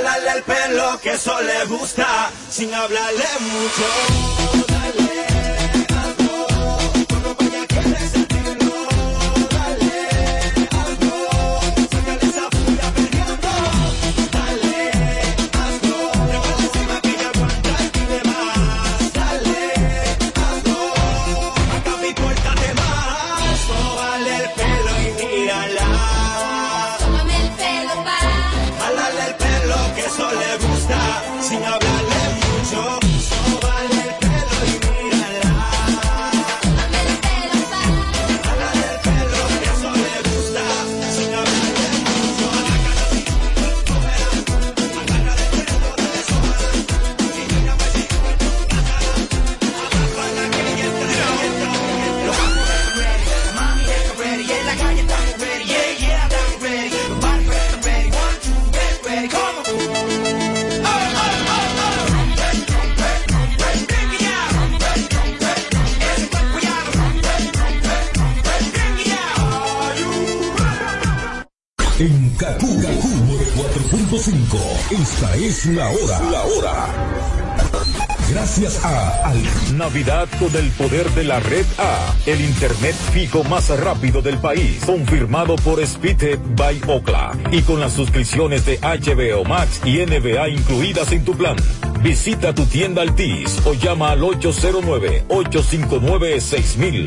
Jalarle el pelo que eso le gusta, sin hablarle mucho. La hora. La hora. Gracias a Al Navidad con el poder de la red A, el internet fijo más rápido del país, confirmado por Speedhead by Ocla y con las suscripciones de HBO Max y NBA incluidas en tu plan. Visita tu tienda Altis o llama al 809 859 6000.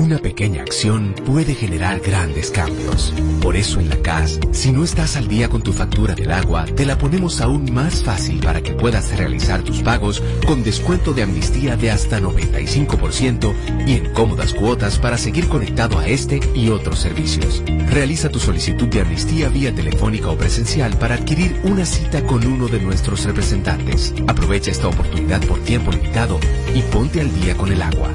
Una pequeña acción puede generar grandes cambios. Por eso en la CAS, si no estás al día con tu factura del agua, te la ponemos aún más fácil para que puedas realizar tus pagos con descuento de amnistía de hasta 95% y en cómodas cuotas para seguir conectado a este y otros servicios. Realiza tu solicitud de amnistía vía telefónica o presencial para adquirir una cita con uno de nuestros representantes. Aprovecha esta oportunidad por tiempo limitado y ponte al día con el agua.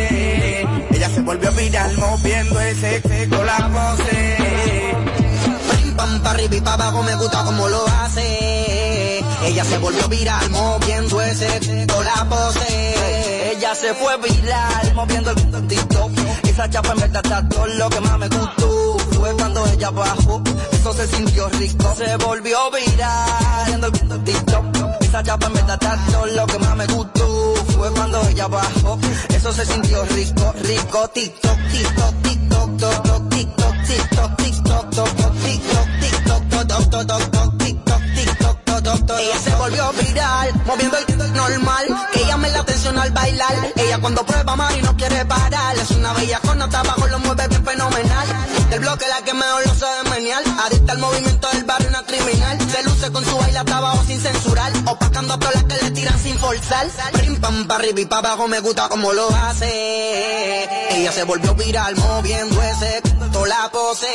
se volvió viral moviendo ese con la pose. Pim pam, pa' arriba y pa' abajo, me gusta como lo hace. Ella se volvió viral moviendo ese con la pose. Ella se fue viral moviendo el TikTok. Esa chapa en verdad está todo lo que más me gustó. Fue cuando ella bajó, eso se sintió rico. Se volvió viral moviendo el TikTok. Esa chapa en verdad está todo lo que más me gustó. Fue cuando ella bajó, eso se sintió rico, rico. TikTok, TikTok, TikTok, TikTok, TikTok, TikTok, TikTok, TikTok, TikTok, TikTok, TikTok, TikTok, Ella se volvió viral, moviendo el normal. Ella me la atención al bailar. Ella cuando prueba y no quiere parar. Es una bella con nota abajo, lo mueve bien fenomenal. Del bloque la que mejor lo sabe menear. Adicta al movimiento del barrio, una criminal. Se luce con su baila abajo sin censurar. Opacando a todas las que le tiran sin forzar. Prim pam pa arriba y pa abajo me gusta como lo hace. Ella se volvió viral moviendo ese toda la pose.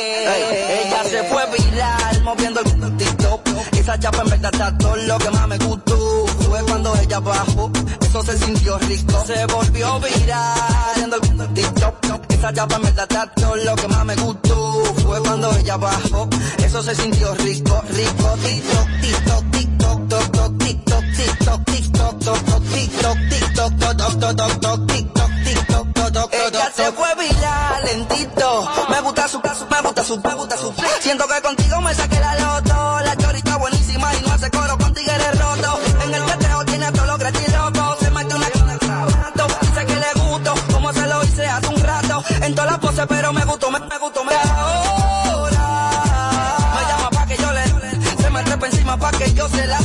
ella se fue viral moviendo el TikTok. Esa chapa en verdad está todo lo que más me gustó. Fue cuando ella bajó, eso se sintió rico. Se volvió viral viendo el TikTok. Esa chapa en está todo lo que más me gustó. Fue cuando ella bajó, eso se sintió rico, rico. TikTok, TikTok, TikTok, TikTok, TikTok, TikTok, TikTok, TikTok, TikTok, TikTok, TikTok, TikTok, TikTok, Ella se fue viral lentito. Me gusta su, me gusta su, me gusta su. Siento que contigo me saqué la loto. En todas las pero me gustó, me, gustó, me ahora. Me llama pa' que yo le, se me trepa encima pa' que yo se la.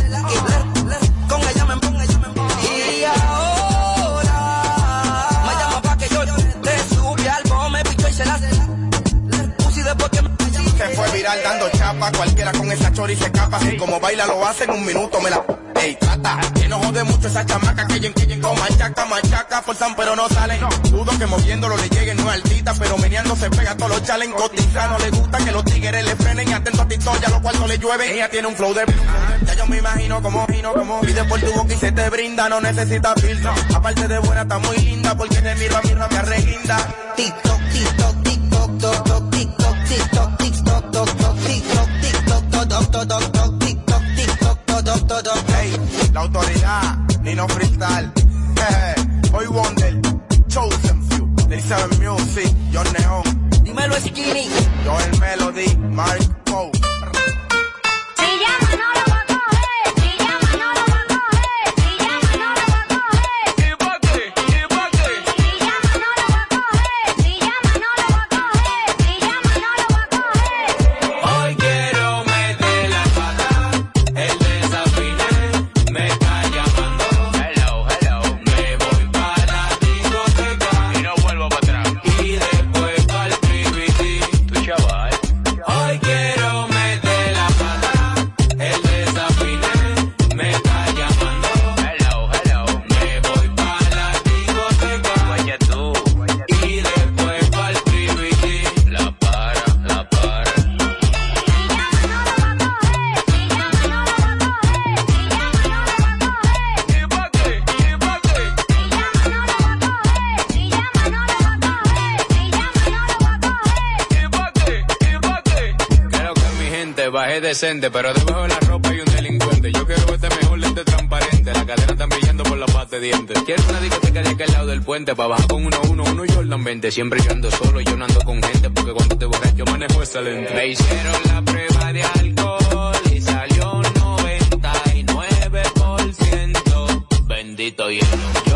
Con ella me pongo, ella me pongo. Y ahora. Me llama pa' que yo te subí al me pichó y se la. Puse después que me. Se fue viral dando chapa, cualquiera con esa chori se escapa. Así como baila lo hace en un minuto, me la ey, trata. Que no jode mucho esa chamaca que yen, con machaca, machaca, forzan pero no salen. Dudo que moviéndolo le lleguen, no altita, pero meneando se pega todos los challenge. Cotiza, no le gusta que los tigres le frenen. Atento a Tito, ya los cuartos le llueven. Ella tiene un flow de Ya yo me imagino como, imagino como. Pide por tu boca y se te brinda, no necesita filtro. Aparte de buena, está muy linda, porque te miro a mí, me arreguinda. TikTok, TikTok, TikTok, TikTok, TikTok, TikTok, TikTok, TikTok, TikTok, TikTok, TikTok, TikTok, Hey, la autoridad, Nino Hoy Wonder, Chosen Few, 37 Music, John Neon. Dímelo Skinny. Joel Melody, Mark Poe. Bajé decente, pero debajo de la ropa hay un delincuente. Yo quiero este mejor lente transparente. La cadena están brillando por la pata de dientes. Quiero una discoteca de aquel lado del puente. Pa' bajar con uno, uno, uno Jordan 20. Siempre yo ando solo, yo no ando con gente. Porque cuando te borras yo manejo excelente. Me hicieron la prueba de alcohol y salió 99%. Bendito hielo.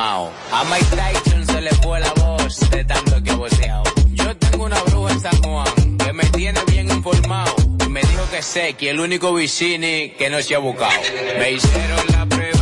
A Mike Tyson se le fue la voz de tanto que ha voceado. Yo tengo una bruja en San Juan que me tiene bien informado. Y me dijo que sé que el único vicini que no se ha buscado. Me hicieron la prueba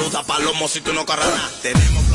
Saluda palomo si tú no carranas. Tenemos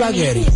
Baby,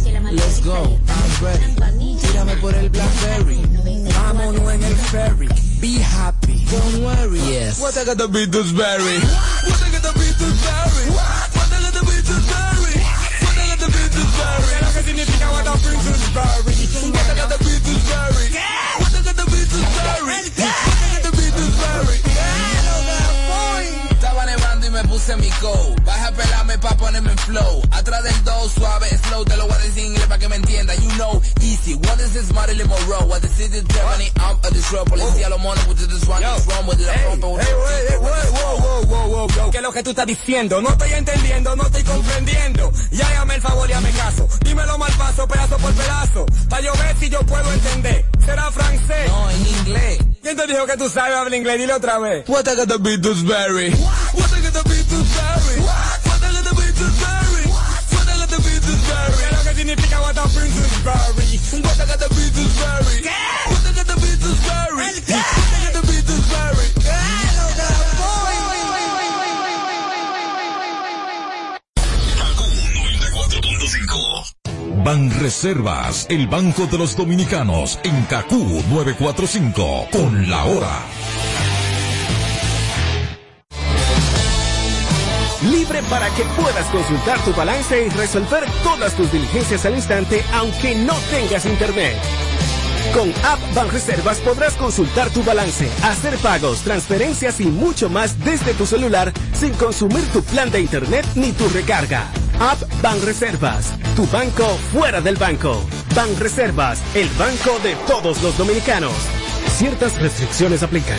diciendo? No estoy entendiendo, no estoy comprendiendo. Ya llame el favor y hazme caso. Dímelo mal paso, pedazo por pedazo. Pa' yo ver si yo puedo entender. ¿Será francés? No, en inglés. ¿Quién te dijo que tú sabes hablar inglés? Dile otra vez. What I gotta be this berry? What Reservas, el Banco de los Dominicanos, en Cacú 945, con la hora. Libre para que puedas consultar tu balance y resolver todas tus diligencias al instante, aunque no tengas internet. Con App Banreservas podrás consultar tu balance, hacer pagos, transferencias y mucho más desde tu celular sin consumir tu plan de internet ni tu recarga. App Banreservas, tu banco fuera del banco. Banreservas, el banco de todos los dominicanos. Ciertas restricciones aplican.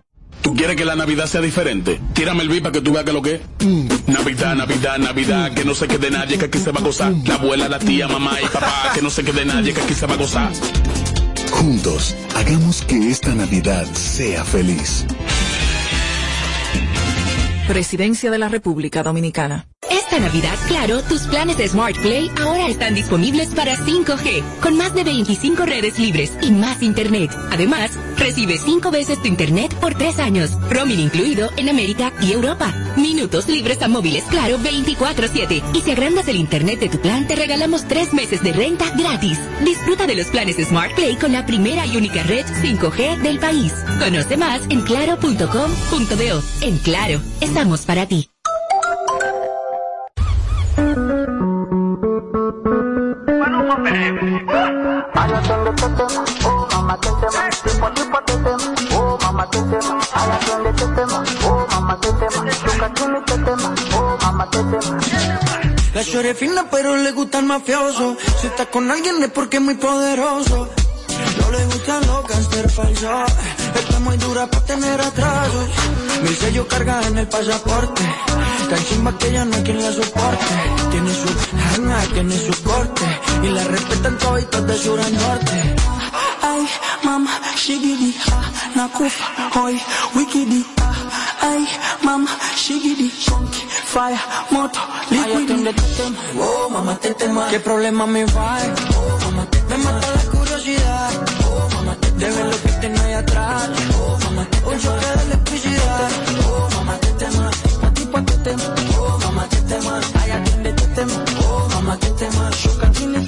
¿Tú quieres que la Navidad sea diferente? Tírame el beat para que tú veas que lo que es. Navidad, Navidad, Navidad, que no se quede nadie, que aquí se va a gozar. La abuela, la tía, mamá y papá, que no se quede nadie, que aquí se va a gozar. Juntos, hagamos que esta Navidad sea feliz. Presidencia de la República Dominicana. Esta Navidad, claro, tus planes de Smart Play ahora están disponibles para 5G, con más de 25 redes libres y más Internet. Además, recibe 5 veces tu Internet por 3 años, roaming incluido en América y Europa. Minutos libres a móviles, claro, 24-7. Y si agrandas el Internet de tu plan, te regalamos 3 meses de renta gratis. Disfruta de los planes de Smart Play con la primera y única red 5G del país. Conoce más en claro.com.do. En Claro, estamos para ti. La chore fina pero le gusta el mafioso. Si está con alguien es porque es muy poderoso. No le gustan los gangster falsos. Está muy dura para tener atrasos. Mil sellos carga en el pasaporte. Tan chimba que ya no hay quien la soporte. Tiene su arma, tiene su corte. Y la respetan todos de sur a norte. Ay, mama, shigidi, ah, nakufa, hoy, wikidi, ah, ay, mama, shigidi, funky, fire, moto, liquidi. Oh, mamá, te tema. ¿Qué problema me va? Oh, mamá, te Me mata la curiosidad. Oh, mamá, te De ver lo que tengo ahí atrás. Oh, mamá, te Un choque de electricidad. Oh, mamá, te tema. Pa' ti, pa' te tema. Oh, mamá, te tema. Ay, atiende, te tema. Oh, mamá, te tema. Choca, tiene,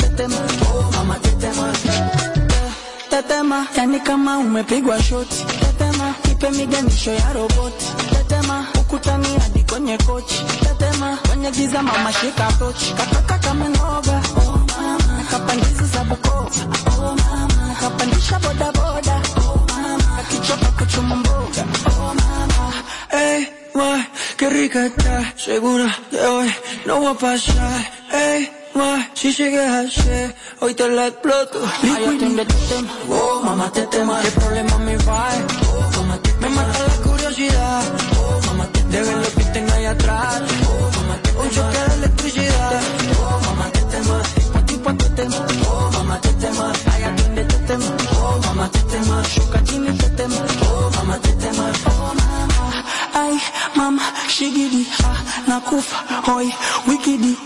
Tetema, yani kama umepigwa shoti. Tetema, ipe miganisho ya roboti. Tetema, ukutani hadi kwenye kochi. Tetema, kwenye giza mama shika tochi. Kataka kama noga. Oh mama, nakapandizi za Bukoba. Oh mama, kapandisha boda boda. Oh mama, akichoka kuchuma mboga. Oh mama, hey, why, qué rica está, segura de hoy no voy a pasar. Ey, ma, si sigues así, hoy te la exploto. Ay, atiende tu tema, oh, mamá, te tema, qué problema me va. Oh, mamá, te me mata la curiosidad, oh, mamá, te de ver lo que tengo ahí atrás. Oh, mamá, te un choque de electricidad, oh, mamá, te tema, pa' ti, pa' tu tema, oh, mamá, te tema, ay, atiende tu tema, oh, mamá, te tema, choca, chini, te tema, oh, mamá, te tema, oh, mama, ay, mama, shigidi, ah, nakufa, hoy, wikidi,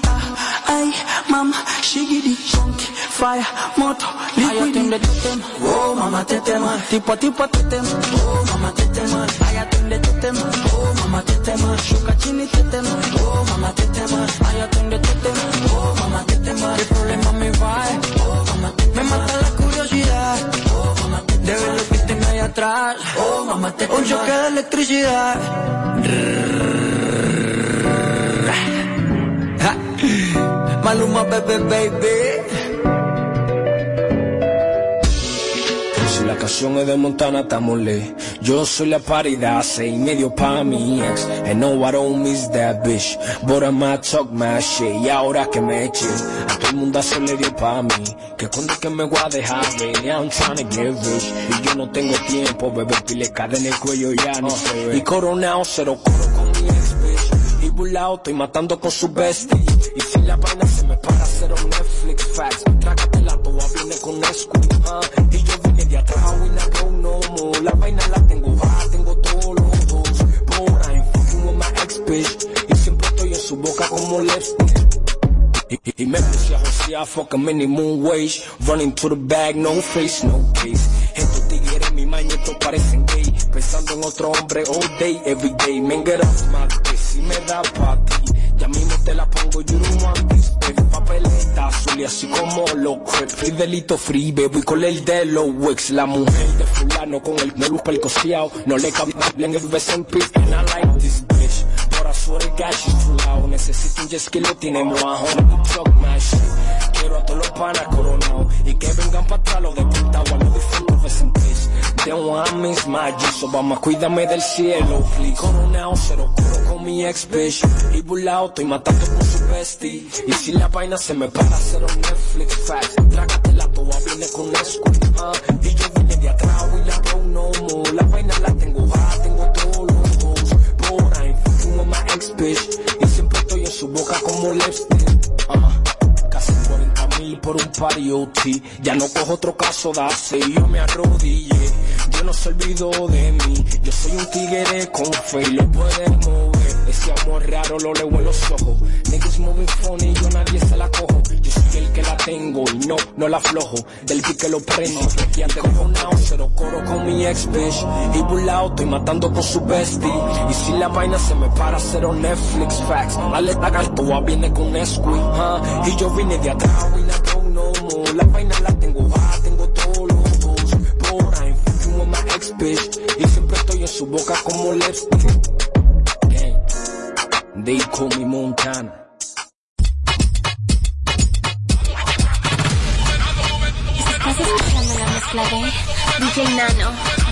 mama, shigidi, chunky, fire, moto, liquidi. Ay, atiende tu tema, oh, mama, te tema, tipo tipo te tema, oh, mama, te tema, ay, atiende tu tema, oh, mama, te tema, shuka chini te tema, oh, mama, te tema, ay, atiende tu tema, oh, mama, te tema, qué problema me va, oh, mama, te me mata la curiosidad, oh, mama, te de ver lo que tengo ahí atrás, oh, mama, te un choque de electricidad. Maluma. Si la canción es de Montana, estamos. Yo soy la paridad, seis y medio pa' mi ex. And no, I don't miss that bitch. But I might talk my shit. Y ahora que me eche, a todo el mundo se le dio pa' mí. Que cuando es que me voy a dejar, baby, I'm trying to get rich. Y yo no tengo tiempo, bebé, pile cadena en el cuello ya no sé. Y coronado, cero coro con mi ex, bitch. Y burlado, estoy matando con su bestie. Y si la vaina se me para, cero Netflix facts. Trágate la toa, viene con Nesquik, ah. Y yo vine de atrás, we not go no more. La vaina la tengo baja, tengo todos los dos. But I'm fucking with my ex bitch. Y siempre estoy en su boca como lipstick. Y, y, y me puse a josear, fuck a minimum wage. Running to the bag, no face, no case. Estos tigres, mi mañetos parecen gay. Pensando en otro hombre all day, every day. Man, get off my si me da pa' ti. Ya mismo te la pongo, this baby. Papeleta azul y así como lo crep. Fidelito free, baby, con el de los Wix. La mujer de fulano con el melus pelcoseado. No le cabe en el beso en pis. And I like this bitch. But I swear to God, too loud. Necesito un jet ski, lo tenemos a home. Talk my shit. Quiero a todos los panas coronados. Y que vengan para atrás los deportados. A los They want me my G, so vamos, cuídame del cielo, please. Coronado, cero coro con mi ex bitch. Y burlado, estoy matando con su bestie. Y si la vaina se me para, cero Netflix facts. Trágate la toa, viene con Nesquik, ah. Y vine de atrás, we la go no more. La vaina la tengo baja, tengo todos los dos. But I'm fucking with my ex bitch. Y siempre estoy en su boca como lipstick, ah. Casi 40 mil por un party. Ya no cojo otro caso de hace yo me arrodillé. Yo no se olvido de mí. Yo soy un tigre con fe y lo puedes mover. Ese amor raro lo leo en los ojos. Niggas moving funny, yo nadie se la cojo. Yo soy el que la tengo y no, no la aflojo. Del pique lo prendo. Y ante coronado, cero coro con mi ex bitch. Y burlado, estoy matando con su bestie. Y si la vaina se me para, cero Netflix facts. Dale taga, toa viene con Nesquik, ah. Y yo vine de atrás, not go no more. La vaina la tengo baja, tengo todos los dos. But I'm my ex bitch. Y siempre estoy en su boca como lipstick. They call me Montana. Estás escuchando la mezcla de DJ Nano.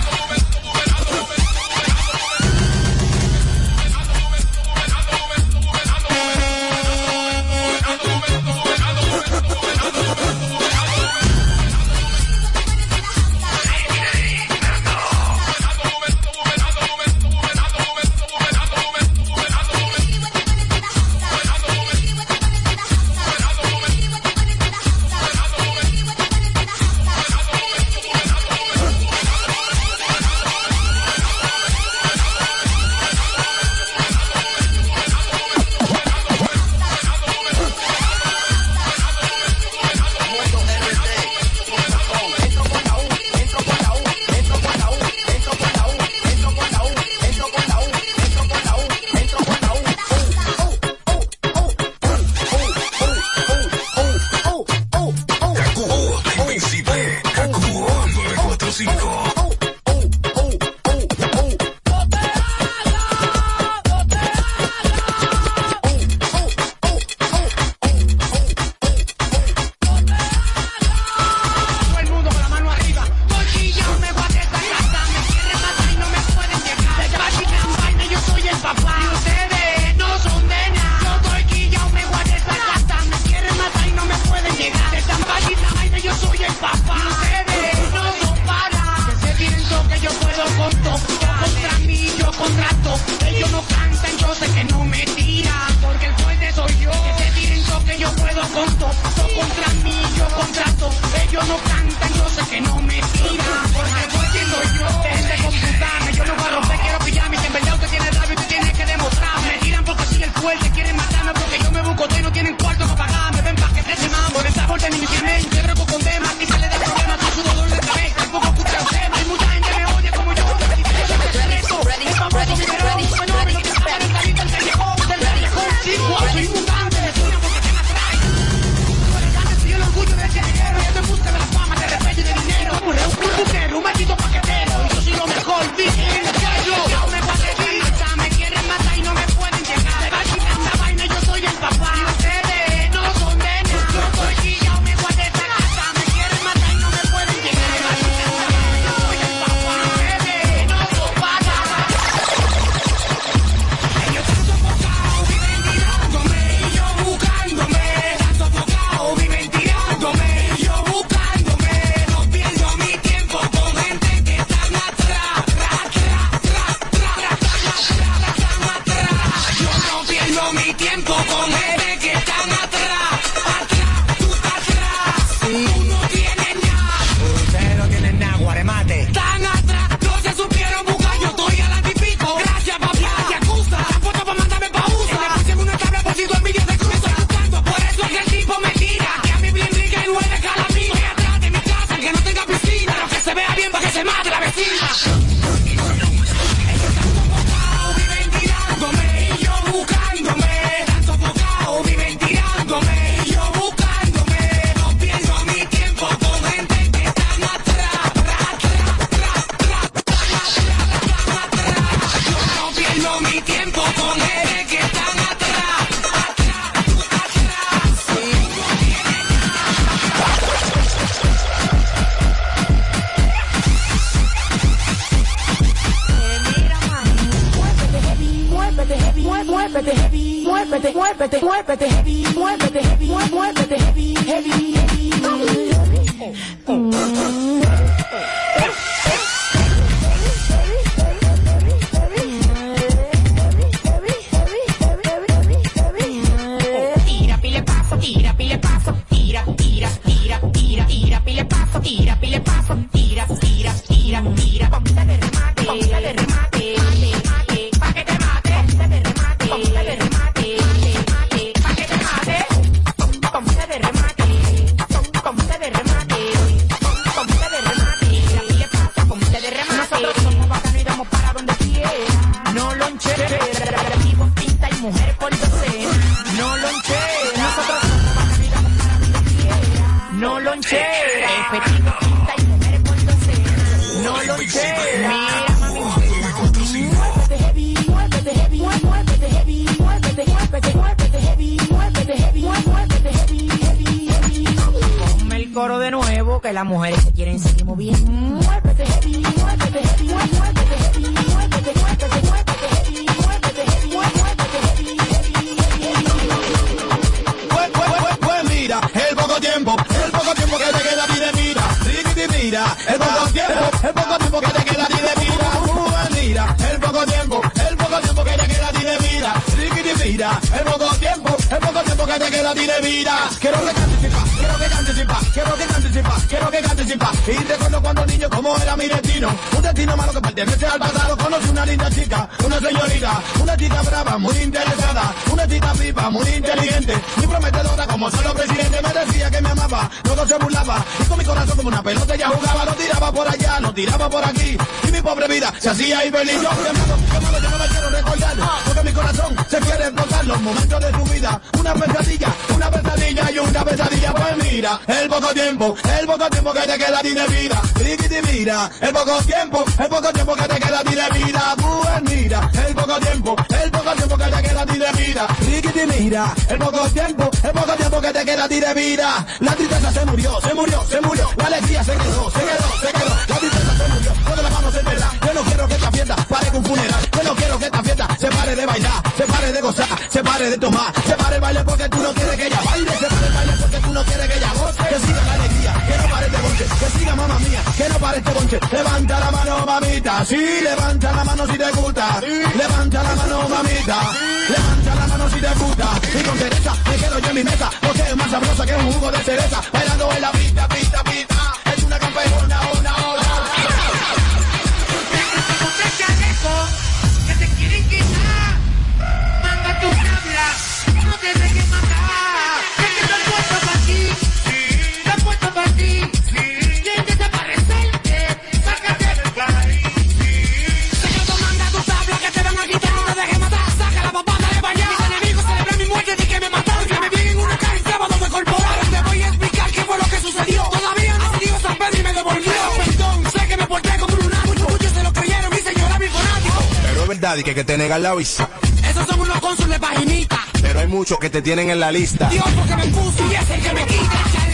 Baby, yo te yo no me quiero recordar. Porque mi corazón se quiere explotar. Los momentos de tu vida, una pesadilla, una pesadilla y una pesadilla. Pues mira, el poco tiempo, el poco tiempo que te queda a ti de vida. Riquiti mira, el poco tiempo, el poco tiempo que te queda a ti de vida. Pues mira, el poco tiempo, el poco tiempo que te queda a ti de vida. Riquiti mira, el poco tiempo, el poco tiempo que te queda a ti de vida. La tristeza se murió, se murió, se murió. La alegría se quedó, se quedó, se quedó. La se pare de bailar, se pare de gozar, se pare de tomar, se pare el baile porque tú no quieres que ella baile, se pare el baile porque tú no quieres que ella goce, que siga la alegría, que no pare este bonche, que siga mamá mía, que no pare este bonche, levanta la mano mamita, sí, levanta la mano si te gusta, sí. levanta la mano mamita, levanta la mano si te gusta, y con cereza me quedo yo en mi mesa, porque es más sabrosa que un jugo de cereza, bailando en la pista, pista. que, que te negan la visa. Esos son unos cónsules paginitas. Pero hay muchos que te tienen en la lista. Dios, porque me puso y es el que me quita.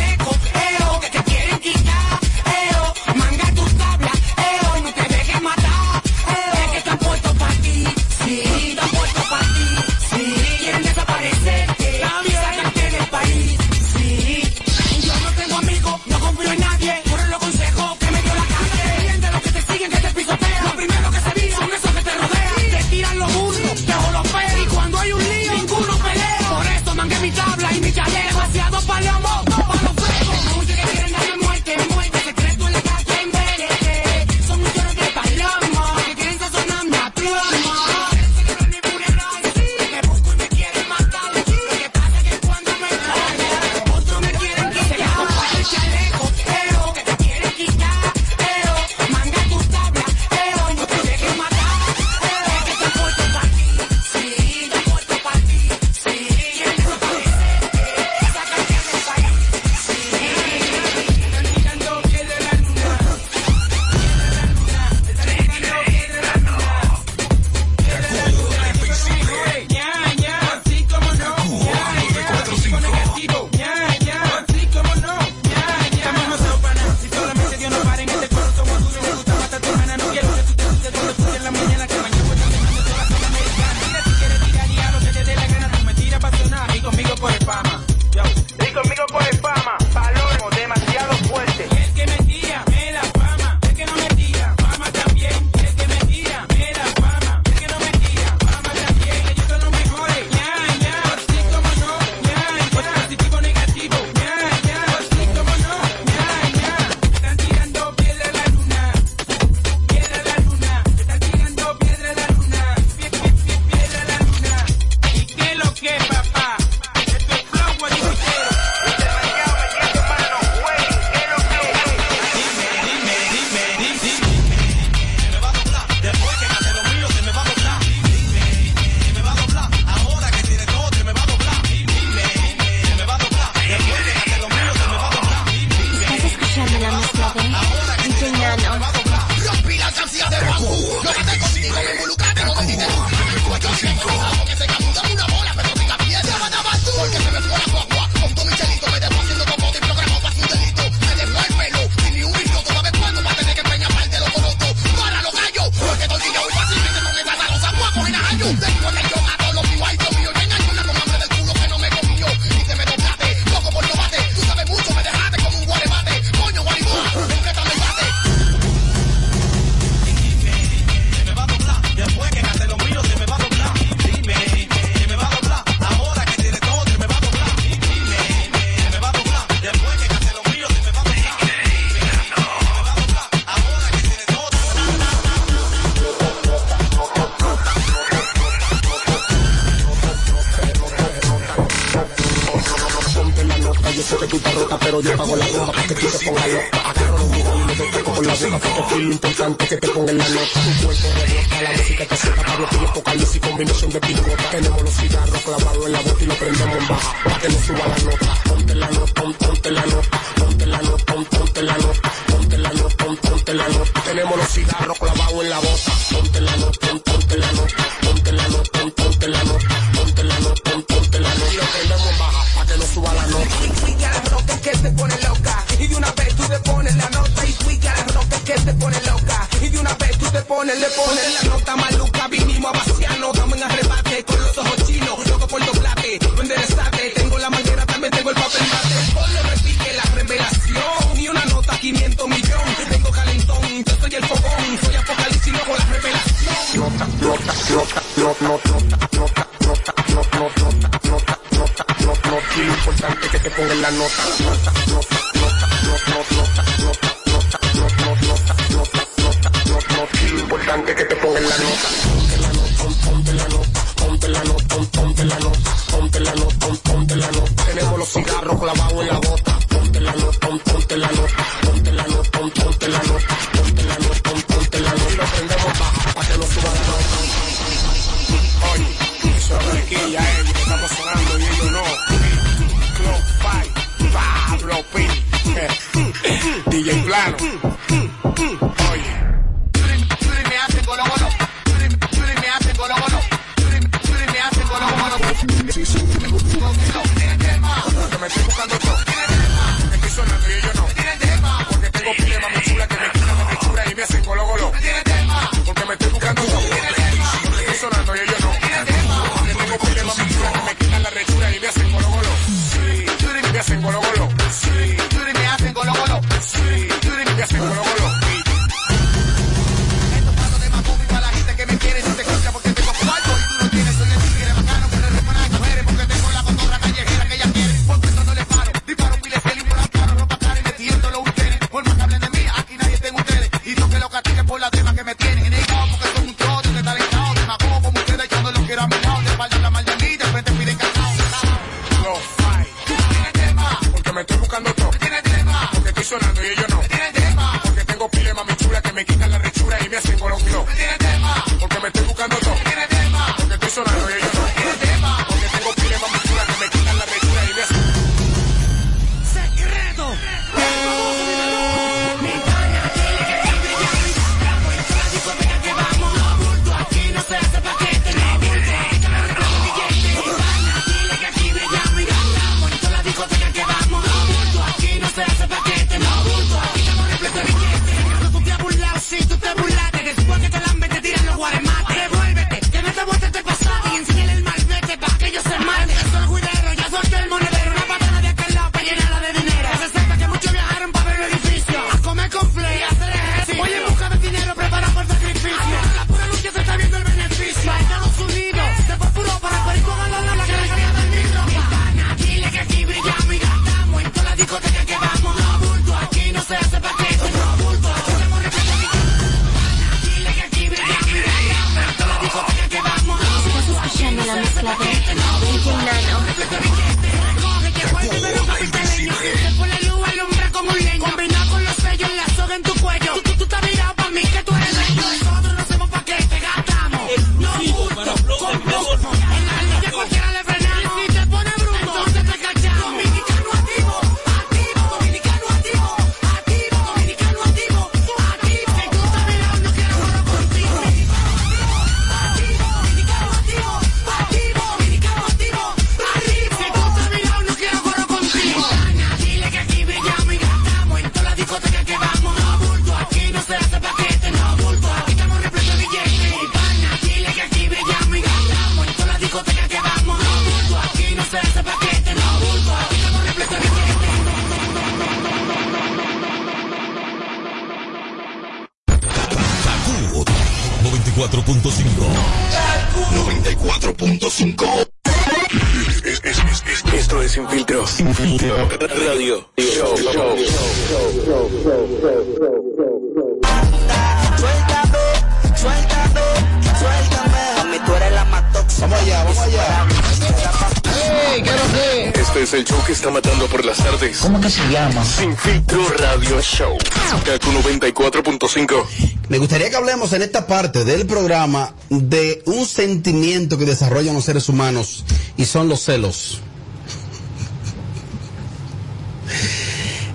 Que hablemos en esta parte del programa de un sentimiento que desarrollan los seres humanos y son los celos.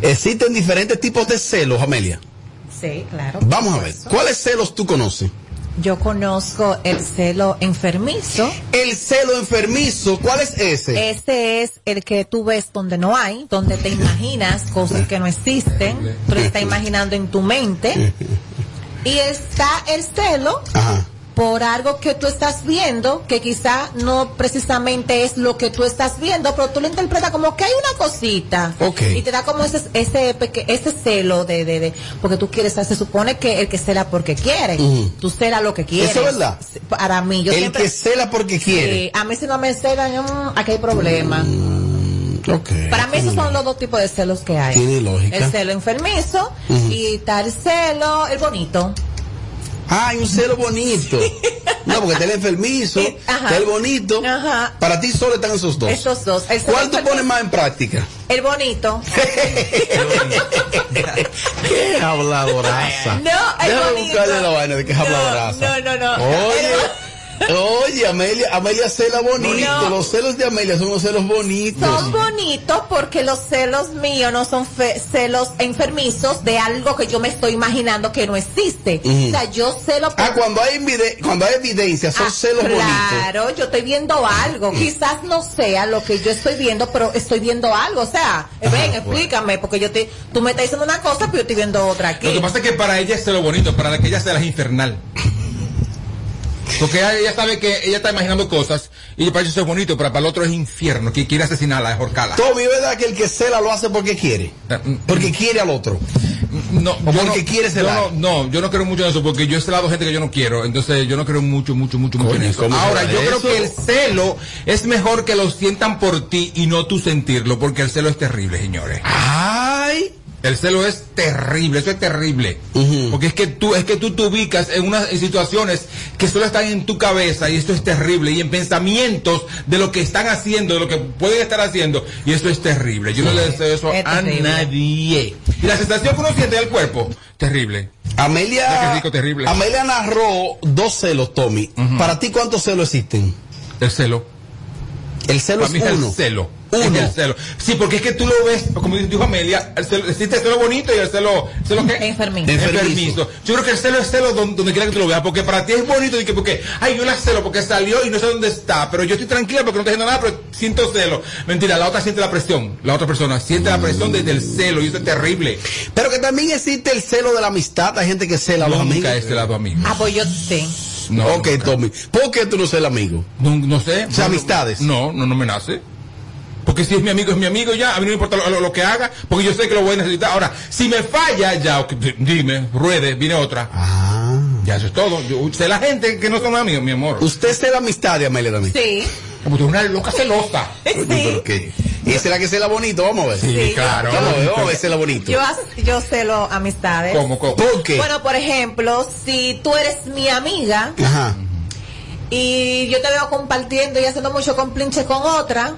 Existen diferentes tipos de celos, Amelia. Sí, claro. Vamos a ver, ¿cuáles celos tú conoces? Yo conozco el celo enfermizo. El celo enfermizo, ¿cuál es ese? Ese es el que tú ves donde no hay, donde te imaginas cosas que no existen, tú lo estás imaginando en tu mente. Y está el celo por algo que tú estás viendo, que quizá no precisamente es lo que tú estás viendo, pero tú lo interpretas como que hay una cosita. Ok. Y te da como ese, ese, ese celo de, de, de, porque tú quieres, se supone que el que cela porque quiere. Ujú. Tú cela lo que quieres. ¿Eso es verdad? Para mí, yo el siempre... que cela porque quiere. Sí, a mí si no me celan, yo, mm, aquí hay problema. Para mí esos son los dos tipos de celos que hay. Tiene lógica. El celo enfermizo y tal el celo, el bonito. Ah, hay un celo bonito. No, porque está el enfermizo, está el bonito. Para ti solo están esos dos. Esos dos. El celo ¿Cuál tú pones más en práctica? El bonito. ¿Qué habladoraza? No, el Déjame bonito. buscarle la vaina de que es habladoraza. No, no, no. Oye, oye, Amelia, Amelia cela bonito. No. Los celos de Amelia son los celos bonitos. Son bonitos porque los celos míos no son fe- celos enfermizos de algo que yo me estoy imaginando que no existe. O sea, yo celo por- Ah, cuando hay, cuando hay evidencia, son celos bonitos. Claro, yo estoy viendo algo. Quizás no sea lo que yo estoy viendo, pero estoy viendo algo. O sea, ven, explícame, porque yo te, tú me estás diciendo una cosa, pero yo estoy viendo otra aquí. Lo que pasa es que para ella es lo bonito, para la que ella sea infernal. Porque ella, ella sabe que ella está imaginando cosas y para eso es bonito, pero para el otro es infierno, que quiere asesinarla, es horcala. ¿es verdad que el que cela lo hace porque quiere? Porque quiere al otro. No, o yo porque no- quiere yo celar. No, no, yo no creo mucho en eso, porque yo he celado gente que yo no quiero, entonces yo no creo mucho, mucho, mucho, mucho en eso. ¿cómo Ahora, yo creo eso? que el celo es mejor que lo sientan por ti y no tú sentirlo, porque el celo es terrible, señores. ¡Ay! El celo es terrible, eso es terrible. Porque es que tú, es que tú te ubicas en unas en situaciones que solo están en tu cabeza y esto es terrible. Y en pensamientos de lo que están haciendo, de lo que pueden estar haciendo. Y eso es terrible. Yo no le deseo eso Es a terrible. nadie. Y la sensación que uno siente del cuerpo, terrible. Amelia, rico, terrible. Amelia narró dos celos, Tommy. Para ti, ¿cuántos celos existen? El celo. El celo Para mí es es uno. el celo. Uno. El celo. Sí, porque es que tú lo ves, como dijo Amelia, el celo, existe el celo bonito y el celo, ¿celo qué? Enfermizo. Enfermizo. Yo creo que el celo es celo donde, donde quiera que tú lo veas, porque para ti es bonito y que porque, ay, yo la celo porque salió y no sé dónde está, pero yo estoy tranquila porque no estoy haciendo nada, pero siento celo. Mentira, la otra siente la presión, la otra persona siente la presión desde el celo y eso es terrible. Pero que también existe el celo de la amistad. Hay gente que cela a los amigos. Nunca he celado amigos. Ah, pues yo sí. No, ok, Tommy. ¿Por qué tú no celas amigo? No, no sé. O sea, amistades. No, no, no me nace. Porque si es mi amigo, es mi amigo ya. A mí no me importa lo, lo- lo que haga, porque yo sé que lo voy a necesitar. Ahora, si me falla, ya, dime, ruede, viene otra. Ah. Ya, eso es todo. Yo sé la gente que no son amigos, mi amor. ¿Usted cela amistad de Amelia también? Sí. Como tú eres una loca celosa. Pero qué. ¿Y esa es la que cela bonito? Vamos a ver. Sí, claro. Vamos a ver, vamos a ver cela bonito. Yo, yo celo amistades. ¿Cómo, cómo? ¿Por qué? Bueno, por ejemplo, si tú eres mi amiga Ajá. Y yo te veo compartiendo y haciendo mucho complinche con otra,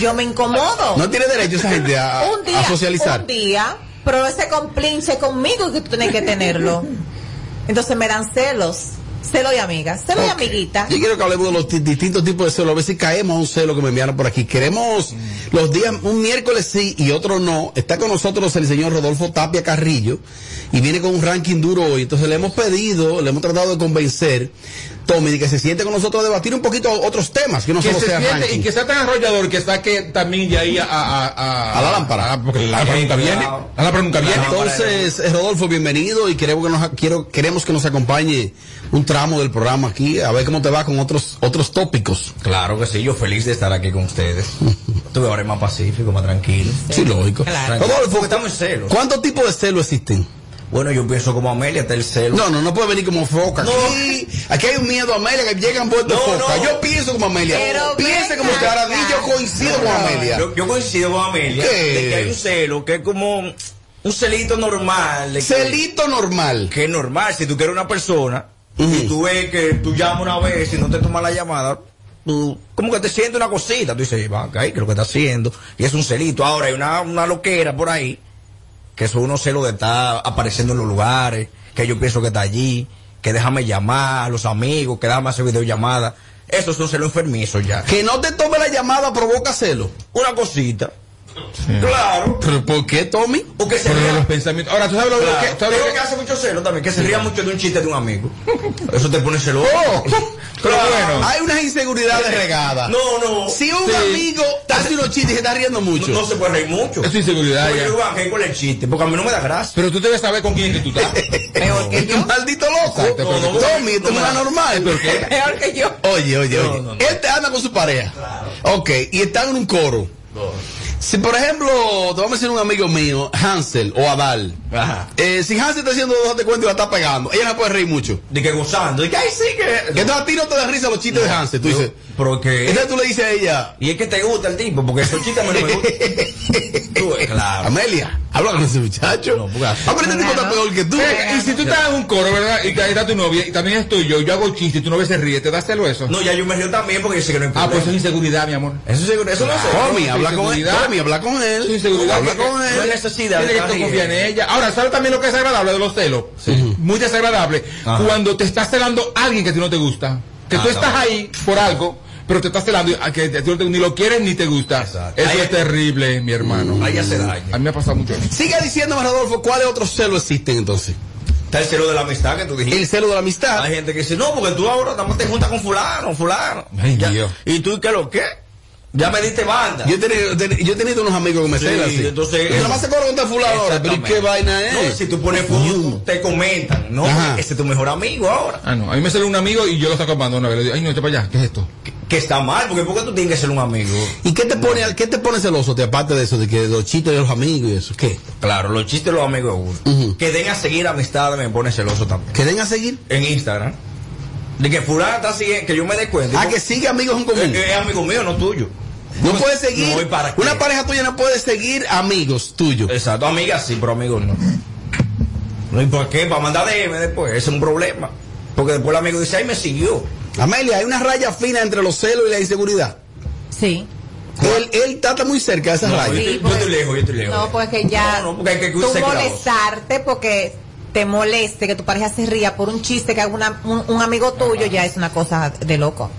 yo me incomodo. No tiene derecho esa gente a, un día, a socializar. Un día, pero ese complinche conmigo que tú tienes que tenerlo. Entonces me dan celos. Celo de amiga, celo de amiguita. Yo quiero que hablemos de los ti- distintos tipos de celos. A ver si caemos a un celo que me enviaron por aquí. Queremos los días, un miércoles sí y otro no. Está con nosotros el señor Rodolfo Tapia Carrillo y viene con un ranking duro hoy. Entonces le hemos pedido, le hemos tratado de convencer, Tommy, de que se siente con nosotros a debatir un poquito otros temas, que no que solo se sea siente ranking. y que sea tan arrollador que saque también de ahí a, a, a, A la lámpara. a- porque la lámpara nunca viene. La lámpara nunca viene. Entonces, eh, Rodolfo, bienvenido y queremos que nos, quiero, queremos que nos acompañe un tramo del programa aquí, a ver cómo te va con otros, otros tópicos. Claro que sí, yo feliz de estar aquí con ustedes. Tuve ahora más pacífico, más tranquilo. Sí, lógico. Rodolfo, estamos en celo. ¿cuántos tipos de celos existen? Bueno, yo pienso como Amelia, está el celo. No, no, no puede venir como foca. Aquí, aquí hay un miedo a Amelia que llegan vueltos No, foca. no. Yo pienso como Amelia. Pero Piense venga como usted. Ahora di, yo coincido con Amelia. Yo, yo coincido con Amelia. ¿Qué? De que hay un celo que es como un celito normal. de que- Celito normal. Que es normal. Si tú quieres una persona y tú ves que tú llamas una vez y no te toma la llamada, tú como que te sientes una cosita. Tú dices, va, acá, ¿qué es lo que está haciendo? Y es un celito. Ahora hay una, una loquera por ahí que son unos celos de estar apareciendo en los lugares, que yo pienso que está allí, que déjame llamar a los amigos, que déjame hacer videollamada. Esos son celos enfermizos ya. Que no te tome la llamada provoca celo. Una cosita. Claro. ¿Pero por qué, Tommy? Porque se ría. los pensamientos. Ahora, ¿tú sabes lo, Claro. que, tú sabes lo que- que hace mucho celo también, que se ría mucho de un chiste de un amigo. Eso te pone celoso. Oh, Pero bueno. Hay unas inseguridades regadas. No, no. Si un Sí. amigo hace unos chistes y se está riendo mucho. No, no se puede reír mucho. Es inseguridad yo voy a reír con el chiste, porque a mí no me da gracia. Pero tú debes saber con quién es que tú estás. Peor Este maldito loco. Exacto, No, tú- Tommy, esto no no es normal. Peor que yo. Oye, oye, No, oye. no, no. Él te anda con su pareja. Ok, y están en un coro. Si por ejemplo, te vamos a decir un amigo mío, Hansel o Adal. Ajá. Eh, si Hansel está haciendo dos de cuenta y la está pegando, ella no puede reír mucho. De que gozando. De que ay sí que. Entonces a ti no te da risa los chistes de Hansel. Tú dices, Pero entonces tú le dices a ella, Y es que te gusta el tipo, porque esos chistes mí no me gustan. Claro. Amelia, habla con ese muchacho. No, porque así- este tipo está peor que tú. Eh, y si tú estás en un coro, ¿verdad? Y está, está tu novia, y también estoy yo, yo hago chiste y tu novia se ríe, ¿te da celo eso? No, ya yo me río también porque yo sé que no hay Ah, pues eso problema. es inseguridad, mi amor. Eso, es seguro- eso no es Tommy, habla con él. inseguridad. Tommy, habla con él. Eso es inseguridad. Habla con No hay él. necesidad de Tiene que estar tú confías en ella. Ahora, ¿sabes también lo que es desagradable de los celos? Muy desagradable. Ajá. Cuando te está celando alguien que a ti no te gusta. Que Ah, tú estás ahí por algo, pero te estás celando a que a ti no te- ni lo quieres ni te gusta. Exacto. Eso Ahí- es terrible, mi hermano. Ahí hace daño. A mí me ha pasado mucho. Siga diciéndome, Rodolfo, ¿cuáles otros celos existen entonces? Está el celo de la amistad que tú dijiste. El celo de la amistad. Hay gente que dice, no, porque tú ahora nada más te juntas con fulano, fulano. Ay, Ya. Dios. ¿Y tú qué lo qué? Ya me diste banda. Yo he, tenido, ten- yo he tenido unos amigos que me Sí, celan así. entonces- Y nada más se con fulano ahora, pero ¿y qué vaina No, es? si tú pones foto, te comentan. No, Ajá. ese es tu mejor amigo ahora. Ah, no. A mí me sale un amigo y yo lo saco a una vez. Le digo, ay, no, vete para allá. ¿Qué es esto? Que, está mal, porque ¿por qué tú tienes que ser un amigo? ¿Y qué te pone, qué te pone celoso, te, aparte de eso, de que los chistes de los amigos y eso? ¿Qué? Claro, los chistes de los amigos uno. Ujú. Que den a seguir amistades me pone celoso también. ¿Que den a seguir? En Instagram. De que fulano está siguiendo, que yo me dé cuenta. Ah, que sigue amigos en común. Es, es amigo mío, no tuyo. No puedes seguir. No, ¿y para qué? Una pareja tuya no puede seguir amigos tuyos. Exacto, amigas sí, pero amigos no. No, ¿y por qué? Para mandar DM después, ese es un problema. Porque después el amigo dice, ay, me siguió. Amelia, hay una raya fina entre los celos y la inseguridad. Sí. Él, él trata muy cerca de esa No, raya. yo, Sí, estoy, yo porque- estoy lejos, yo estoy lejos. No, pues que ya No, no, porque hay que tú molestarte porque te moleste que tu pareja se ría por un chiste que haga una- un, un amigo tuyo ya es una cosa de loco.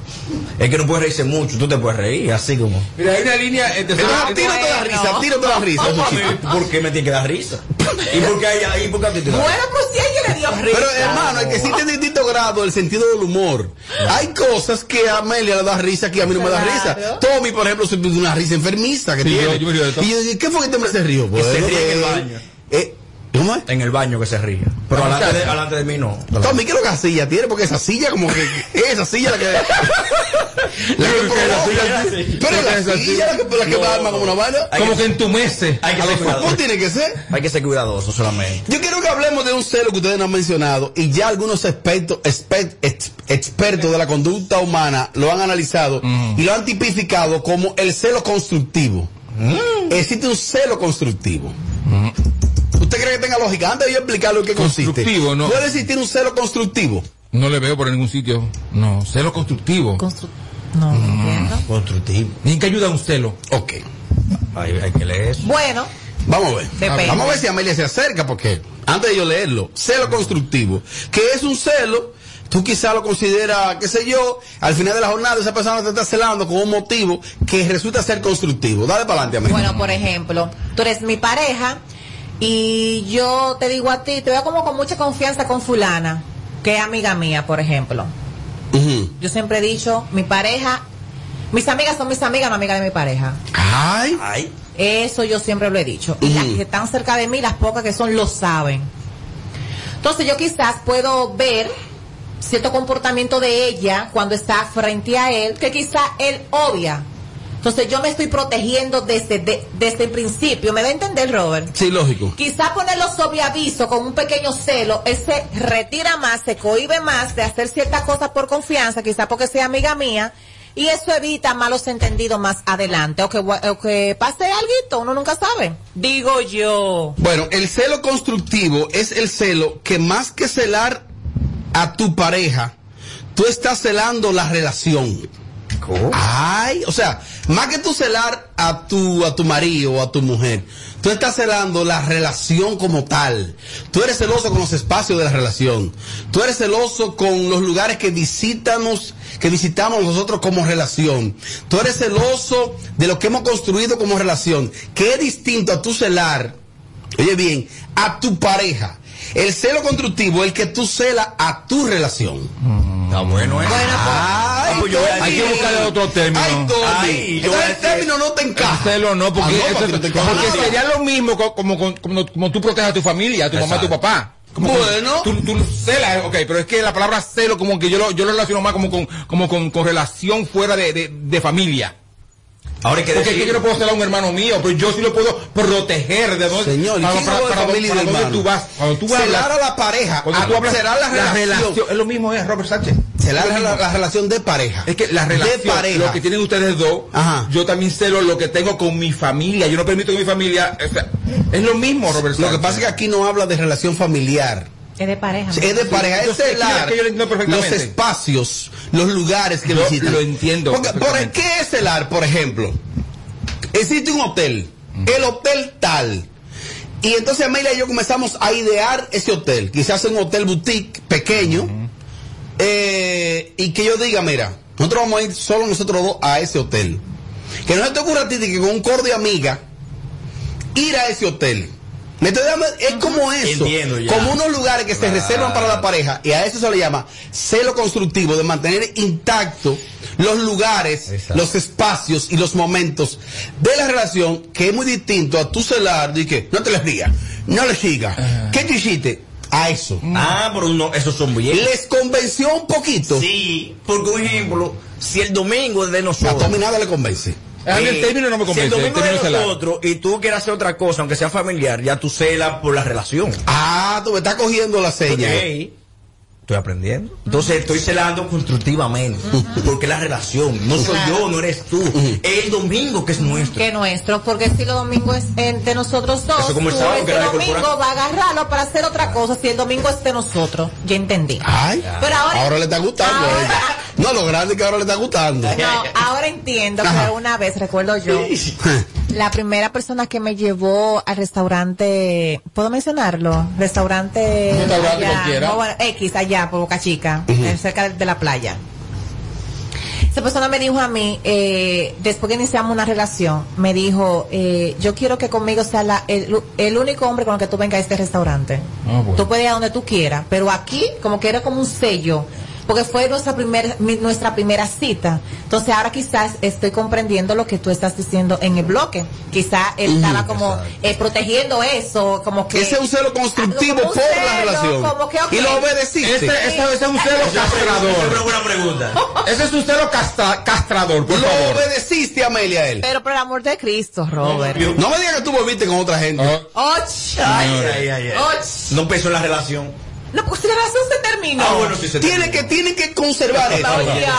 Es que no puedes reírse mucho, tú te puedes reír, así como. Mira, hay una línea entre no te da bueno. risa, a ti no te da risa. ¿Por qué me tiene que dar risa? ¿Y por qué ella, y por qué a ti te da Bueno, pues si a le dio risa. Pero hermano, es que existe en distinto grado el sentido del humor. Hay cosas que a Amelia le da risa que a mí no me da risa. Tommy, por ejemplo, tiene una risa enfermiza que Sí, tiene. me y yo ¿qué fue que este hombre se rió? Se ríe en el que- baño. eh, ¿Cómo es? En el baño que se ríe. Pero Vamos, alante de, mí no. Tommy, ¿qué es lo que esa silla tiene? Porque esa silla como que... Esa silla la que... la que es la silla la que, la que va arma como una. Hay Como que- que entumece. Hay que a ser cuidadoso. ¿Cómo tiene que ser? Hay que ser cuidadoso solamente. Yo quiero que hablemos de un celo que ustedes no han mencionado y ya algunos expertos, expert- ex- expertos de la conducta humana lo han analizado y lo han tipificado como el celo constructivo. Existe un celo constructivo. ¿Usted cree que tenga lógica? Antes de yo explicarle en qué consiste. No. ¿Puede existir un celo constructivo? No le veo por ningún sitio. No, celo constructivo. Constru- no, no entiendo. Constructivo. ¿Ni qué ayuda un celo? Ok. Hay, hay que leer eso. Bueno, Vamos a ver. Depende. Vamos a ver si Amelia se acerca, porque antes de yo leerlo, celo constructivo, que es un celo, tú quizás lo consideras, qué sé yo, al final de la jornada esa persona te está celando con un motivo que resulta ser constructivo. Dale para adelante, Amelia. bueno, por ejemplo, tú eres mi pareja y yo te digo a ti, te veo como con mucha confianza con fulana, que es amiga mía, por ejemplo. Yo siempre he dicho, mi pareja, mis amigas son mis amigas, no amigas de mi pareja. Ay, Ay. Eso yo siempre lo he dicho. Y las que están cerca de mí, las pocas que son, lo saben. Entonces yo quizás puedo ver cierto comportamiento de ella cuando está frente a él, que quizá él obvia. Entonces yo me estoy protegiendo desde, de- desde el principio. ¿Me da a entender, Robert? Sí, lógico. Quizá ponerlo sobre aviso con un pequeño celo, él se retira más, se cohibe más de hacer ciertas cosas por confianza, quizá porque sea amiga mía, y eso evita malos entendidos más adelante. O que, gua- o que pase algo, uno nunca sabe. Digo yo. Bueno, el celo constructivo es el celo que más que celar a tu pareja, tú estás celando la relación. Ay, o sea, más que tú celar a tu, a tu marido o a tu mujer, tú estás celando la relación como tal. Tú eres celoso con los espacios de la relación. Tú eres celoso con los lugares que visitamos, que visitamos nosotros como relación. Tú eres celoso de lo que hemos construido como relación, que es distinto a tu celar, oye bien, a tu pareja. El celo constructivo es el que tú celas a tu relación. Está bueno, ¿eh? Ay, pues yo voy a Hay que buscarle otro término. Ay. Ay, yo el término no te encaja. Celo no, porque, Ah, no, eso- no te porque sería lo mismo co- como, como, como, como tú proteges a tu familia, a tu mamá, a tu papá. Como Bueno. Tú, tú celas, ok, pero es que la palabra celo como que yo lo, yo lo relaciono más como con, como con, con relación fuera de, de, de familia. Ahora que Porque yo no puedo celar a un hermano mío, pero yo sí lo puedo proteger de dónde. Señor, ¿y para, para, para familia para de dónde tú vas. Cuando tú hablas, la pareja, cuando a- tú hablas, celar la relación. es lo mismo, es Robert Sánchez. Lo la, mismo. la relación de pareja. Es que la relación, de pareja. lo que tienen ustedes dos, Ajá. yo también celo lo que tengo con mi familia. Yo no permito que mi familia. o sea, es lo mismo, Robert. Lo que Sánchez. pasa es que aquí no habla de relación familiar. Es de pareja. Es de pareja, es celar que yo lo entiendo los espacios, los lugares que Yo visitan. lo entiendo Porque, ¿Por qué es celar, por ejemplo? Existe un hotel, el hotel tal. Y entonces Amelia y yo comenzamos a idear ese hotel. Quizás un hotel boutique pequeño. eh, y que yo diga, mira, nosotros vamos a ir solo nosotros dos a ese hotel. Que no se te ocurra a ti de que con un coro de amiga ir a ese hotel. ¿Me estoy dando? Es como eso. Entiendo ya. Como unos lugares que se Claro. reservan para la pareja. Y a eso se le llama celo constructivo, de mantener intacto los lugares, Exacto. los espacios y los momentos de la relación, que es muy distinto a tu celar, de que no te les digas, no les sigas. ¿Qué tú hiciste? A eso. Ah, pero no, esos son bien. ¿Les convenció un poquito? Sí, porque un ejemplo, si el domingo es de A nosotros. Tommy nada le convence. A mí el eh, término no me Si el convence. el es nosotros y tú quieres hacer otra cosa, aunque sea familiar, ya tú celas por la relación. Ah, tú me estás cogiendo la seña. Estoy aprendiendo. Entonces estoy celando constructivamente. Porque la relación, no soy Claro. yo, no eres tú. Es el domingo que es nuestro. que nuestro, porque si los domingos es en- de nosotros dos, Eso como el sábado, que domingo va a agarrarlo para hacer otra cosa, si el domingo es de nosotros, ya entendí. Ay, Pero ahora- le está gustando ahora-. No, lo grande es que ahora le está gustando. No, ahora entiendo Ajá. que una vez, recuerdo yo, la primera persona que me llevó al restaurante, ¿puedo mencionarlo? Restaurante, restaurante no, bueno, X, allá por Boca Chica, eh, cerca de, la playa. Esa persona me dijo a mí, eh, después que iniciamos una relación, me dijo, eh, yo quiero que conmigo sea la- el, el único hombre con el que tú vengas a este restaurante. Ah, bueno. Tú puedes ir a donde tú quieras, pero aquí como que era como un sello, porque fue nuestra primera mi- nuestra primera cita. Entonces ahora quizás estoy comprendiendo lo que tú estás diciendo en el bloque. Quizás él estaba como eh, protegiendo eso, como que Ese es un celo constructivo como un por la relación. como que, ok. Y lo obedeciste. Ese, ese- ese es un celo castrador. una buena pregunta. Ese es un celo castra- castrador, por lo favor. obedeciste, Amelia, a él. Pero por el amor de Cristo, Robert. No me digas que tú volviste con otra gente. Och. Ay, ay, ay. No empezó la relación. No, si la relación se terminó. Ah, bueno, sí se Tiene que, tiene que conservar eso.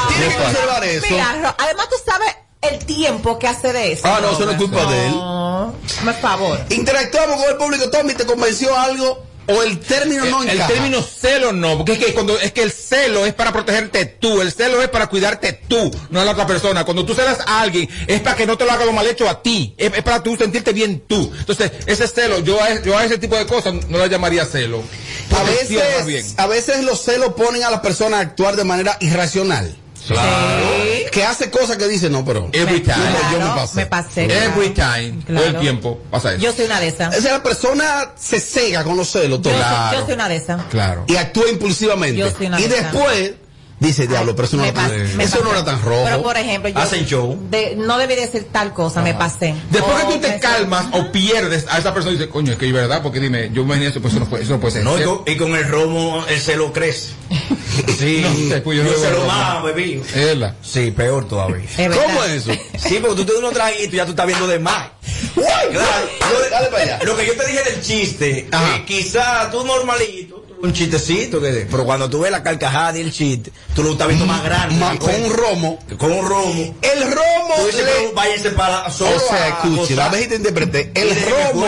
Tiene que conservar eso. Mira, además tú sabes el tiempo que hace de eso. Ah, no, eso no es culpa de él. No, por favor. Interactuamos con el público. Tommy, ¿te convenció algo? ¿O el término no el, el término celo no, porque es que cuando es que el celo es para protegerte tú, el celo es para cuidarte tú, no a la otra persona. Cuando tú celas a alguien es para que no te lo haga lo mal hecho a ti, es, es para tú sentirte bien tú. Entonces, ese celo, yo a, yo a ese tipo de cosas no la llamaría celo. A bien. veces, a veces los celos ponen a las personas a actuar de manera irracional. Que hace cosas que dice, no, pero. Every time. yo me Claro, pasé. me pasé. Every time, todo el Claro. tiempo pasa eso. Yo soy una de esas. O sea, la persona se cega con los celos, Yo, soy- yo soy una de esas. Claro. y actúa impulsivamente. Yo soy una y de esas. después Dice diablo, pero eso no, era tan, eso no era tan rojo. Pero por ejemplo, yo Hacen show. de- no debería decir tal cosa, me pasé. Después que tú te me- calmas o pierdes a esa persona y dices, coño, es que es verdad, porque dime, yo me imaginé eso, pues eso no puede, eso no puede ser. No, y con, y con el romo el celo crece. Sí, No sé, pues yo yo, no bebo se lo más bebí. Sí, peor todavía. Es. ¿Cómo es eso? Sí, porque tú te das unos traguitos y ya tú estás viendo de más. Claro, lo, Dale para allá. lo que yo te dije del chiste, eh, quizá tú normalito, un chistecito, que, pero cuando tú ves la carcajada y el chiste, tú lo estás viendo más grande. Ma- con un romo. Con un romo. El romo. Tú dices, le- pero váyanse para solo o sea, a escuche, la vez te interpreté, el romo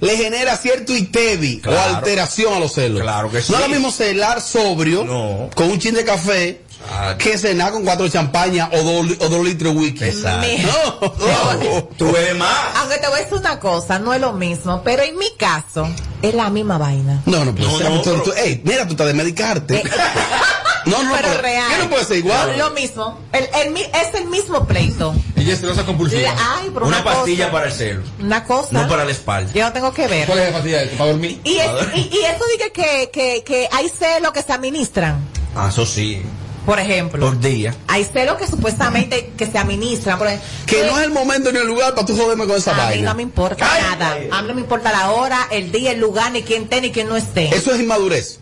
le genera cierto itebi Claro. o alteración a los celos. Claro que sí. No es lo mismo celar sobrio No. con un chin de café Exacto. que cenar con cuatro champañas o dos, o dos litros de whisky. No, no. Tú bebes más. Aunque te voy a decir una cosa, no es lo mismo, pero en mi caso es la misma vaina. No, no puede No, ser. no, Tú- pero- tú- ey, mira, tú estás de medicarte. no, no, pero pero- real. ¿qué no puede ser igual? Lo mismo. El, el es el mismo pleito. Ella es celosa compulsiva. Ay, pero Una una, pastilla cosa, para el celo, Una cosa. no para la espalda. Yo no tengo que ver. ¿Cuál es la pastilla de esto? ¿Para dormir? Y, es- y, y eso dice que, que, que hay celos que se administran, Ah, eso sí. Por ejemplo. Por día. Hay celos que supuestamente que se administran. Por ejemplo, Que no es el momento ni el lugar para tú joderme con esa a mí vaina. no me importa Ay, nada. A mí no me importa la hora, el día, el lugar, ni quién esté, ni quién no esté. Eso es inmadurez.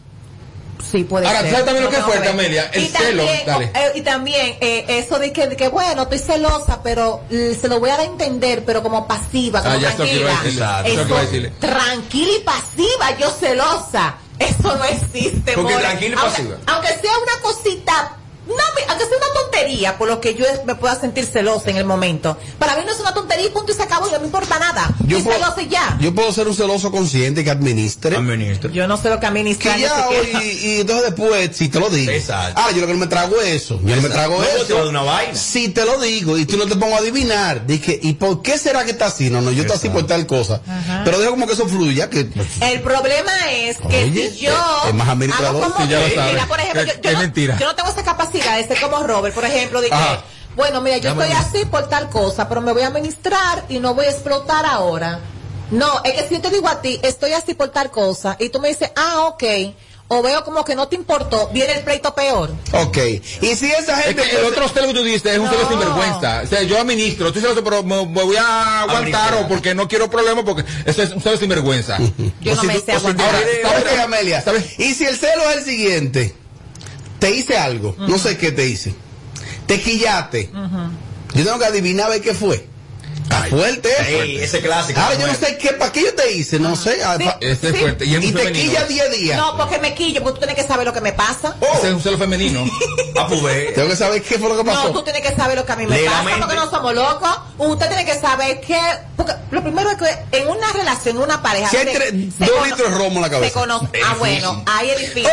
Sí, puede Ahora, ser. ¿sabes también lo que es tengo fuerte, ver. Amelia? El y celo, También, dale. eh, y también eh, eso de que, de que, bueno, estoy celosa, pero eh, se lo voy a dar a entender, pero como pasiva, como Ah, ya tranquila. Eso tranquila y pasiva, yo celosa. Eso no existe, Porque more. tranquila y aunque, pasiva. aunque sea una cosita, no, me- aunque sea una tontería, por lo que yo me pueda sentir celosa en el momento. Para mí no es una tontería y punto y se acabó, y no me importa nada. Yo Yo puedo- celosa y ya. Yo puedo ser un celoso consciente que administre. Administra. Yo no sé lo que administra. Que ya, y, y entonces después, si te lo digo. Exacto. Ah, yo lo que no me trago es eso. Yo no me trago No, te eso. dar una vaina. Si te lo digo y tú no te pongo a adivinar, dije, ¿y por qué será que está así? No, no, yo estoy así por tal cosa. Ajá. Pero dejo como que eso fluya, que El problema es que Oye, si yo es más administrador. Sí, ya lo que- sabe. mira, por ejemplo, Que- yo, yo que es no, mentira. yo no tengo esa capacidad de ser como Robert, por ejemplo, de que, Ajá. bueno, mira, yo Dame estoy así por tal cosa, pero me voy a administrar y no voy a explotar ahora. No, es que si yo te digo a ti, estoy así por tal cosa, y tú me dices, ah, ok, o veo como que no te importó, viene el pleito peor. Ok. Y si esa Es gente. que el otro celo que tú dices es un No. celo sinvergüenza. O sea, yo administro, estoy celoso, pero me, me voy a aguantar o porque no quiero problemas, porque eso es un celo sinvergüenza. Yo O no si me tú- sé si aguantar. tú- Ahora, ¿sabes qué, Amelia? ¿Sabes? Y si el celo es el siguiente, te hice algo, no sé qué te hice, te quillaste, yo tengo que adivinar a ver qué fue. Está fuerte. Ey, ese clásico. Ahora yo no sé qué, ¿para qué yo te hice? No sé. ah, Sí. pa- Ese es Sí. fuerte. Y es y te femenino. quilla 10 días. No, porque me quillo, porque tú tienes que saber lo que me pasa. Ese es un celo femenino. Ah, pues. Tengo que saber qué fue lo que pasó. No, tú tienes que saber lo que a mí me pasa, porque no somos locos. Usted tiene que saber que, porque lo primero es que en una relación, una pareja, Si hay tres- se dos litros de romo en la cabeza. Se conoce. Ah, bueno, ahí es difícil.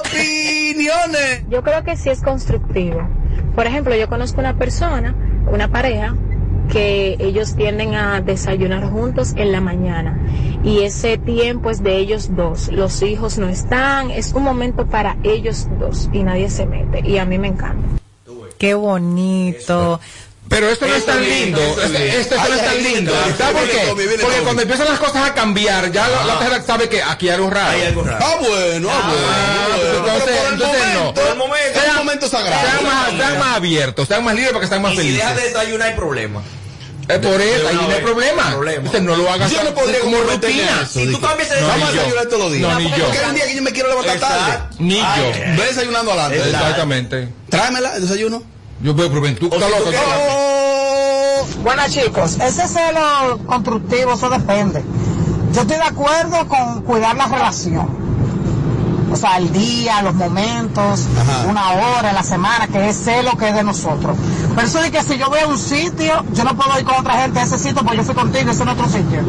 Opiniones. Yo creo que sí es constructivo. Por ejemplo, yo conozco una persona, una pareja, que ellos tienden a desayunar juntos en la mañana y ese tiempo es de ellos dos. Los hijos no están, es un momento para ellos dos y nadie se mete y a mí me encanta. Qué bonito. Pero esto no es tan lindo. Esto, esto no es tan lindo. ¿Sabes por qué? Porque cuando empiezan las cosas a cambiar, ya la, la persona sabe que aquí hay algo raro. Hay algo raro. Ah, bueno, ah, bueno. Ah, bueno. entonces- por entonces no. Por el momento. es un momento sagrado. Sean más, abiertos, sean más libres para que sean más Y si felices. dejas de desayunar, hay problema. Es por de eso, ahí no hay problema. problema. Usted no lo haga Yo no podría como rutina. eso, Si tú cambias el Vamos a desayuno- desayunar todos los días. No, ni yo. Porque hay un día que yo me quiero levantar tarde. Ni yo. eh. Ve desayunando adelante. Exactamente. Tráemela, el desayuno. Yo veo, pero ven, tú estás si tú loco. quieres- Oh, Bueno chicos, ese celo constructivo, eso depende. Yo estoy de acuerdo con cuidar la relación. O sea, el día, los momentos, Ajá. una hora, la semana, que es celo que es de nosotros. Pero eso de que si yo voy a un sitio, yo no puedo ir con otra gente a ese sitio porque yo fui contigo, ese es otro sitio.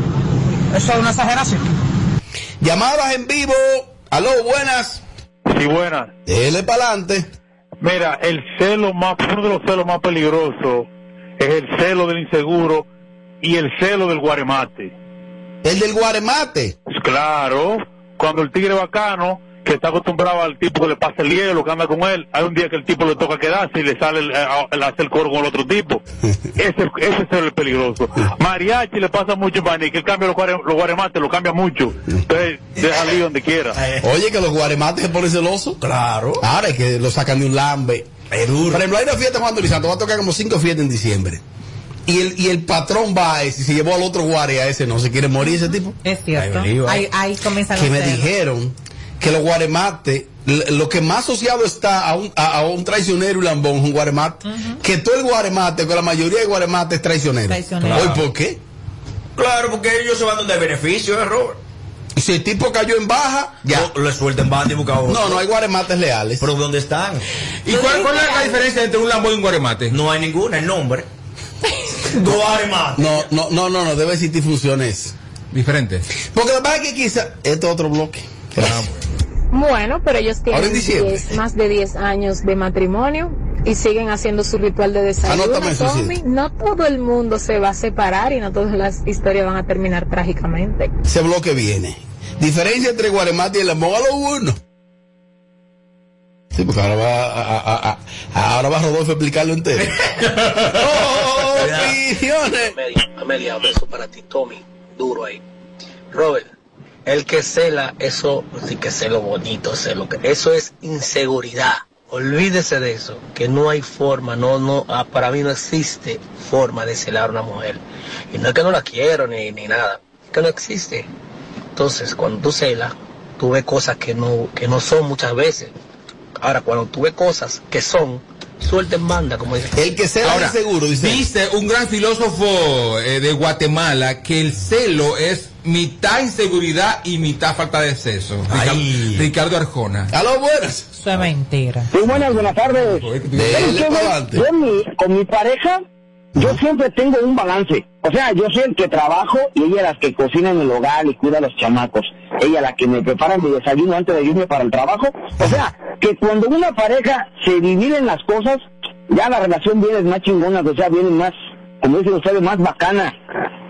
Eso es una exageración. Llamadas en vivo. Aló, buenas. Sí, buenas. Dele para adelante. Mira, el celo más, uno de los celos más peligrosos es el celo del inseguro y el celo del guaremate. El del guaremate. Pues claro, cuando el tigre bacano, que está acostumbrado al tipo que le pasa el hielo, que anda con él. Hay un día que el tipo le toca quedarse y le sale el, a- el hacer coro con el otro tipo. Ese, ese es el peligroso. Mariachi le pasa mucho en Baní, que él cambia los, guare- los guaremates, lo cambia mucho. Entonces, deja lío donde quiera. Oye, que los guaremates se ponen celosos. Claro. Ahora es que lo sacan de un lambe. Por ejemplo, hay una fiesta Juan Santo, va a tocar como cinco fiestas en diciembre. Y el, y el patrón va a ese, y se llevó al otro guare a ese, no se quiere morir ese tipo. Es cierto. Ahí. Ahí, ahí comienzan que me celos. dijeron que los guaremates, lo que más asociado está a un, a, a un traicionero y lambón es un guaremate. Que todo el guaremate, que la mayoría de guaremates es traicionero. Traicionero. Hoy, ¿por qué? Claro, porque ellos se van donde hay beneficio, ¿eh, Robert? Y si el tipo cayó en baja, ya. Lo, le suelten banda y busca otro. No, no hay guaremates leales. Pero ¿dónde están? ¿Y cuál, cuál es la diferencia entre un Lambo y un guaremate? No hay ninguna, el nombre. Guaremate. No, no, no, no, no, debe existir funciones diferentes. Porque lo que pasa es que quizá, este es otro bloque. Bueno, pero ellos tienen diciembre. 10 más de 10 años de matrimonio y siguen haciendo su ritual de desayuno. Tommy. No todo el mundo se va a separar y no todas las historias van a terminar trágicamente. Ese bloque viene. Diferencia entre Guaremate y el Lambón a lo uno. Sí, porque ahora va, a- a- a- ahora va Rodolfo a explicarlo entero. oh, opiniones. Amelia, Amelia, un beso para ti, Tommy, duro ahí. Robert, el que cela, eso, sí que celo bonito, celo, que eso es inseguridad. Olvídese de eso, que no hay forma, no, no, ah, para mí no existe forma de celar a una mujer. Y no es que no la quiero ni, ni nada, es que no existe. Entonces, cuando tú celas, tú ves cosas que no, que no son muchas veces. Ahora, cuando tú ves cosas que son, suelta en banda, como dice. El que cela Ahora, dice un gran filósofo eh, de Guatemala que el celo es mitad inseguridad y mitad falta de sexo. Ricardo, Ricardo Arjona. A lo buenas. Eso es mentira. Sí, buenas, buenas tardes. Yo en mi- con mi pareja, yo siempre tengo un balance. O sea, yo soy el que trabajo y ella la que cocina en el hogar y cuida a los chamacos. Ella la que me prepara mi desayuno antes de irme para el trabajo. O sea, que cuando una pareja se dividen las cosas, ya la relación viene más chingona, o sea, viene más, como dicen ustedes, más bacana.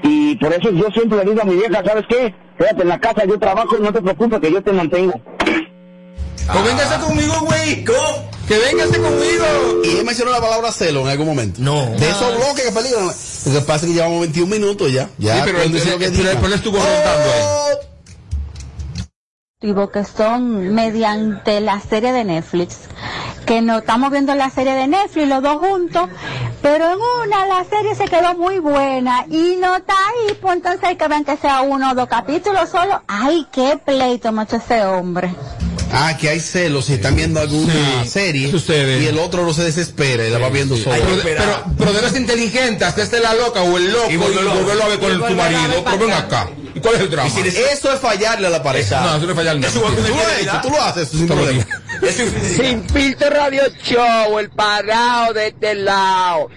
Y por eso yo siempre le digo a mi vieja, ¿sabes qué? Quédate en la casa, yo trabajo no te preocupes que yo te mantengo. Pues véngase conmigo, güey. Que véngase conmigo. Y él mencionó la palabra celo en algún momento. No. De esos bloques que peligran. Lo que pasa es que llevamos 21 minutos ya. ya Sí, pero él- él- que pero digan. él estuvo rondando ahí. que son mediante la serie de Netflix. Que no estamos viendo la serie de Netflix los dos juntos, pero en una la serie se quedó muy buena y no está ahí, pues entonces hay que ver que sea uno o dos capítulos solo. Ay, qué pleito, macho, ese hombre. Ah, que hay celos si están viendo alguna serie y el otro no se desespera y la va viendo solo. Pero, pero, pero debes ser inteligente, hacerse la loca o el loco y volverlo, a ver con el- tu marido. Pero ven acá. ¿Y cuál es el drama? Eso es fallarle a la pareja. No, eso no es fallarle. Eso Tú lo hecho, tú lo haces sin problema. Sin filtro radio show, el pagado de este lado.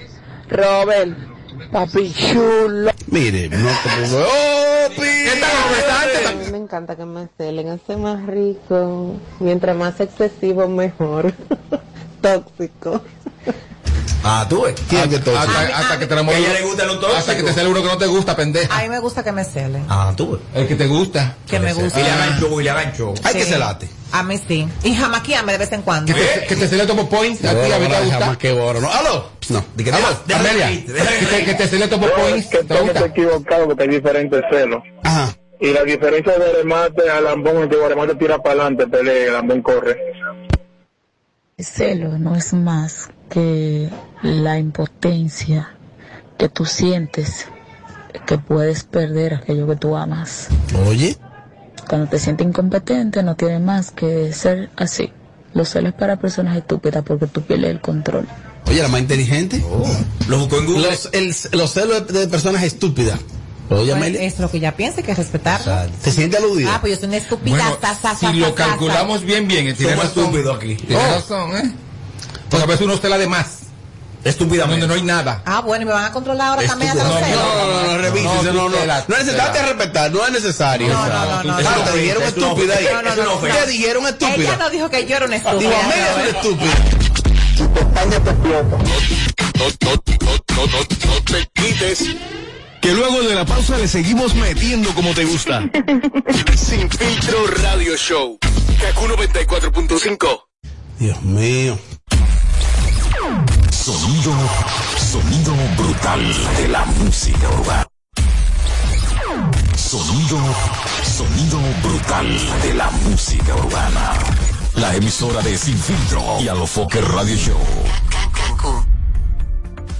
Robert, papi chulo. Mire, no te puedo. ¡Oh, A mí me encanta que me celen, hace más rico. Mientras más excesivo, mejor. Tóxico. Ah, tú ves. Hasta, hasta- hasta que te enamores. A ella le gusta lo tóxico. Hasta que te sale uno que no te gusta, pendeja. A mí me gusta que me celen. Ah, tú ves. El que te gusta. Que me gusta. Y le hagan show, y le hagan show. Hay que Sí. celarte. A mí sí. Y jamaquíame de vez en cuando. Que te, que te cele Topo Point. A ti, a mí te gusta. Jamás que borro, ¿no? ¡Aló! No. Aló, Amelia. Que te, que te cele Topo Point. que ¿Te gusta? equivocado porque hay diferentes celos. Ajá. Y la diferencia de Guaremate a Lambón es que Guaremate tira para adelante, pelea, y Lambón corre. El celo no es más que la impotencia que tú sientes que puedes perder aquello que tú amas. Oye. Cuando te sientes incompetente no tiene más que ser así. Los celos para personas estúpidas porque tú pierdes el control. Oye, la más inteligente. Lo buscó en Google. Los, el- los celos de, de personas estúpidas. Pues, es lo que ella piensa, hay que respetarlo. ¿Se siente aludida? Ah, pues yo soy una estúpida. Bueno, sa, sa, sa, si lo sa, calculamos bien, bien, eh, tiene Somos razón. estúpidos aquí. Tiene Oh. razón, ¿eh? Pues a veces uno cela de más. Estúpidamente. Donde no hay nada. Ah, bueno, y me van a controlar ahora también hasta los No, no, no, no, revise, No, no, no, no, tutela, no es necesario te respetar, no es necesario. No, no, no, no, te dijeron Es una estúpida ahí. ofensa, No, no, no, ¿Qué no. dijeron Ella no dijo que yo era una estúpida. Digo, Amelia es una estúpida. No, no, no, no, no te quites. Que luego de la pausa le seguimos metiendo como te gusta. Sin filtro radio show. Kaku 94.5. Dios mío. Sonido, sonido brutal de la música urbana. Sonido, sonido brutal de la música urbana. La emisora de Sin Filtro y Alofoque Radio Show.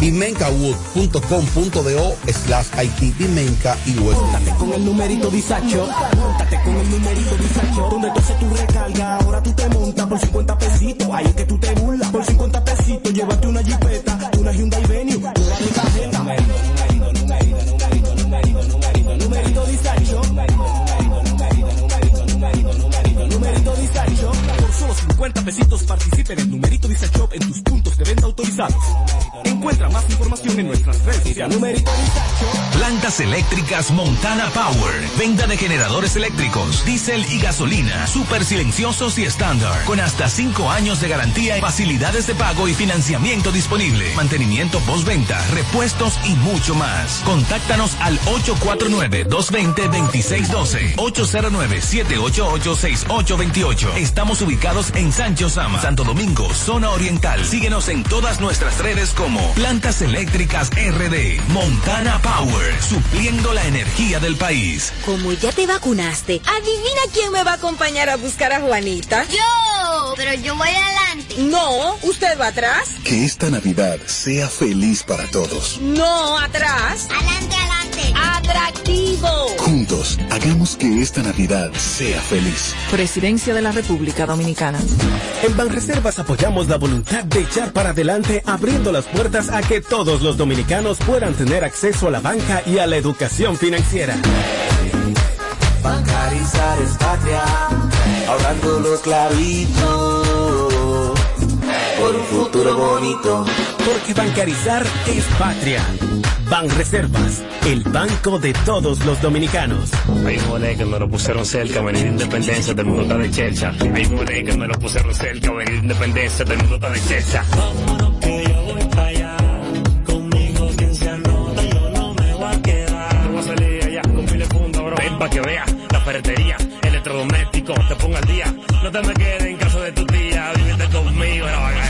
bimencawood.com.do slash Haití, Bimenca y Western. con el numerito disacho. Móntate con el numerito disacho. Donde tú haces tu recarga, ahora tú te montas por 50 pesitos. Ahí es que tú te burlas. Por 50 pesitos, llévate pesitos participe en el numerito disacho en tus puntos de venta autorizados. Encuentra más información en nuestras redes sociales. Numerito. Plantas eléctricas Montana Power. Venta de generadores eléctricos, diésel y gasolina. Súper silenciosos y estándar. Con hasta 5 años de garantía, facilidades de pago y financiamiento disponible. Mantenimiento postventa, repuestos y mucho más. Contáctanos al 849-220-2612. 809-788-6828. Estamos ubicados en Sancho Santo Domingo, zona oriental. Síguenos en todas nuestras redes como Plantas Eléctricas RD. Montana Power. Supliendo la energía del país. Como ya te vacunaste, adivina quién me va a acompañar a buscar a Juanita. Yo, pero yo voy adelante. No, usted va atrás. Que esta Navidad sea feliz para todos. No, atrás. Adelante, adelante. Atractivo. Juntos, hagamos que esta Navidad sea feliz. Presidencia de la República Dominicana. En Banreservas apoyamos la voluntad de echar para adelante, abriendo las puertas a que todos los dominicanos puedan tener acceso a la banca y a la educación financiera. Bancarizar es patria, ahorrando los clavitos por un futuro bonito. Porque bancarizar es patria. Banreservas, el banco de todos los dominicanos. Hay que me lo pusieron cerca, venir de Independencia, del mundo está de chercha. Hay que me lo pusieron cerca, venir de Independencia, del mundo está de chercha. Vámonos que yo voy para allá. Conmigo quien se anota, yo no me voy a quedar. Te voy a salir allá con mil puntos, bro. Ven pa' que veas la ferretería, electrodoméstico, te pongo al día. No te me quedes en casa de tu tía, vívete conmigo la bagadería.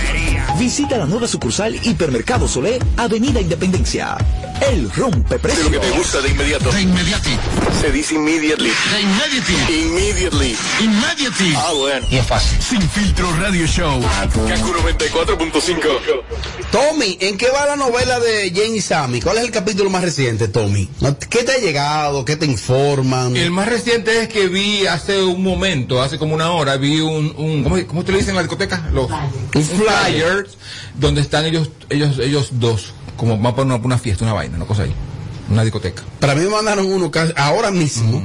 Visita la nueva sucursal Hipermercado Solé, Avenida Independencia. El rompe De lo que te gusta de inmediato. De inmediati. Se dice immediately. De immediately. Immediately. Immediately. Ah, bueno. Y es fácil. Sin filtro radio show. Kaku 94.5. Tommy, ¿en qué va la novela de Jane y Sammy? ¿Cuál es el capítulo más reciente, Tommy? ¿Qué te ha llegado? ¿Qué te informan? El más reciente es que vi hace un momento, hace como una hora, vi un, un ¿cómo, cómo te lo dicen en la discoteca? Los, un flyer, donde están ellos, ellos, ellos dos, como van para una, una fiesta, una vaina, una cosa ahí, una discoteca. Para mí me mandaron uno ahora mismo,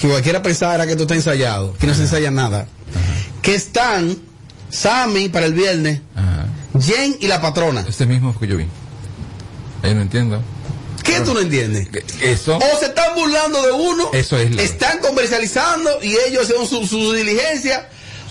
que cualquiera pensara que esto está ensayado, que no se ensaya nada. Que están Sammy para el viernes, Jen y la patrona. Este mismo que yo vi. Ahí no entiendo. ¿Qué tú no entiendes? Eso. O se están burlando de uno, Eso es lo- están comercializando y ellos hacen su, su diligencia.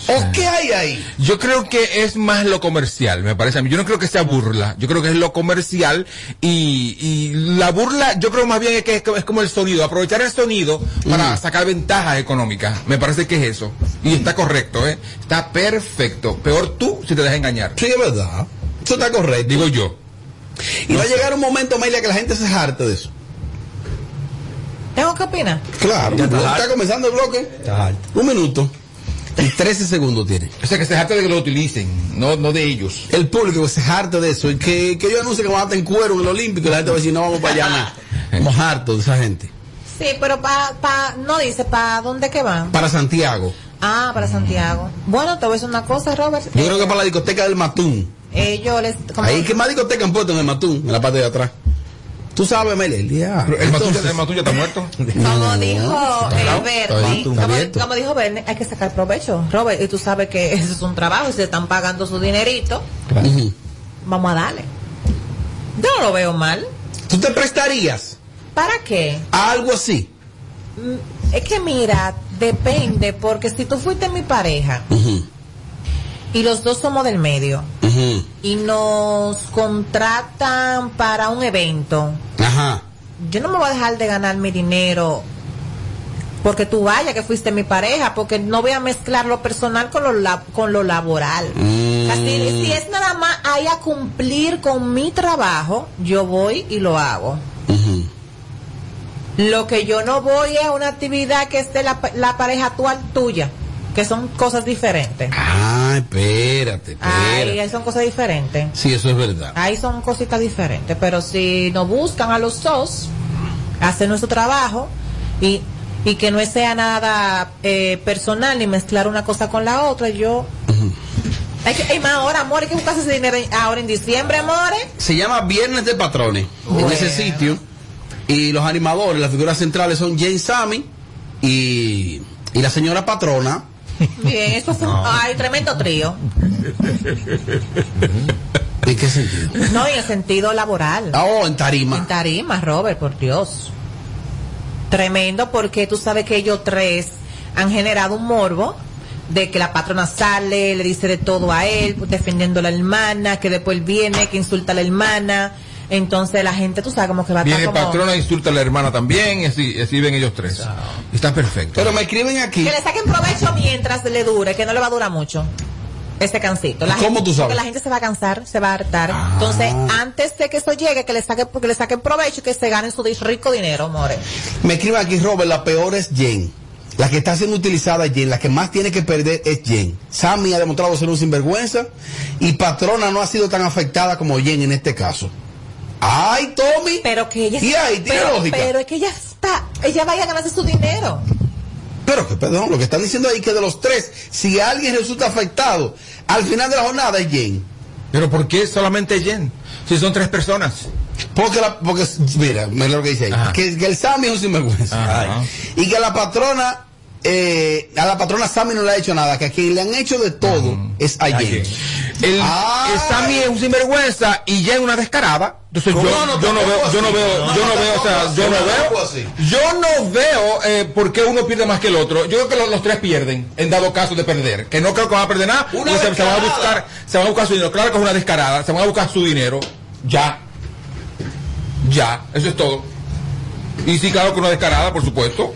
¿O qué hay ahí? Yo creo que es más lo comercial, me parece a mí. Yo no creo que sea burla. Yo creo que es lo comercial y, y la burla, yo creo más bien es que es, es como el sonido, aprovechar el sonido para sacar ventajas económicas. Me parece que es eso. Y está correcto, ¿eh? Está perfecto. Peor tú si te dejas engañar. Sí, es verdad. Eso está correcto. Digo yo. Y va a llegar un momento, Maylia, que la gente se jarte de eso. ¿Tengo que opinar? Claro, Ya está, está comenzando el bloque. Un minuto. Y 13 segundos tiene. O sea, que se jarte de que lo utilicen, no, no de ellos. El público se harta de eso. Y que, que ellos anuncien que van a estar en cuero en el Olímpico. Y la gente va a decir, no vamos para allá nada. Estamos hartos de esa gente. Sí, pero pa, pa, no dice para dónde que van. Para Santiago. Ah, para Santiago. Bueno, te voy a decir una cosa, Robert. Yo creo que para la discoteca del Matún. Ellos les. como- Ahí que más discoteca han puesto en el Matún, en la parte de atrás. Tú sabes, Amelia, el día. Pero el Matún, ya- el Matún ya está muerto. Como dijo el como, dijo Bernie, hay que sacar provecho, Robert, y tú sabes que eso es un trabajo y se están pagando su dinerito, vamos a darle. Yo no lo veo mal. ¿Tú te prestarías ¿Para qué? a algo así? Mm, Es que mira, depende, porque si tú fuiste mi pareja y los dos somos del medio y nos contratan para un evento, Ajá. yo no me voy a dejar de ganar mi dinero porque tú vayas que fuiste mi pareja, porque no voy a mezclar lo personal con lo, la- con lo laboral. Así, si es nada más ahí a cumplir con mi trabajo, yo voy y lo hago. Lo que yo no voy es a una actividad que esté la, la pareja actual tuya, que son cosas diferentes. Ah, espérate, espérate. Ahí son cosas diferentes. Sí, eso es verdad. Ahí son cositas diferentes, pero si nos buscan a los dos, hacer nuestro trabajo y, y que no sea nada eh, personal ni mezclar una cosa con la otra, yo... Hay que, hay más ahora, amor, hay que buscarse ese dinero ahora en diciembre, amores. Se llama Viernes de Patrones en ese sitio. Y los animadores, las figuras centrales son Jane Sammy y, y la señora patrona. Bien, eso fue un ay, tremendo trío. ¿En qué sentido? No, en el sentido laboral. Ah, oh, en tarima. En tarima, Robert, por Dios. Tremendo porque tú sabes que ellos tres han generado un morbo de que la patrona sale, le dice de todo a él, defendiendo a la hermana, que después él viene, que insulta a la hermana. Entonces la gente, tú sabes, como que va a Viene como... patrón, insulta a la hermana también, y así, y así ven ellos tres. Está perfecto. Pero me escriben aquí. Que le saquen provecho mientras le dure, que no le va a durar mucho. Este cansito. La ¿Cómo gente- tú sabes? Porque la gente se va a cansar, se va a hartar. Entonces, antes de que eso llegue, que le saquen, porque le saquen provecho y que se ganen su rico dinero, more. Me escriben aquí, Robert, la peor es Jane. La que está siendo utilizada es Jane. La que más tiene que perder es Jane. Sammy ha demostrado ser un sinvergüenza y Patrona no ha sido tan afectada como Jane en este caso. ¡Ay, Tommy! Pero que ella Y ahí tiene pero, lógica. pero es que ella está, ella vaya a ganarse su dinero. Pero que, perdón, lo que están diciendo ahí que de los tres, si alguien resulta afectado, al final de la jornada es Jane. Pero ¿por qué solamente Jen? Si son tres personas. Porque, la, porque mira, mira lo que dice ahí. Que, que el Sammy es un sinvergüenza. Ajá. Y que la patrona, eh, a la patrona Sammy no le ha hecho nada. Que a quien le han hecho de todo es a Jane. El, Sammy es un sinvergüenza y Jen una descarada. Entonces yo. No, yo no veo, yo no veo, yo no, veo, o sea, yo no veo, yo no veo eh, por qué uno pierde más que el otro. Yo creo que los, los tres pierden en dado caso de perder. Que no creo que van a perder nada. Porque se, se van a buscar, se van a buscar su dinero. Claro que es una descarada. Se van a buscar su dinero. Ya. Ya. Eso es todo. Y sí, claro que una descarada, por supuesto.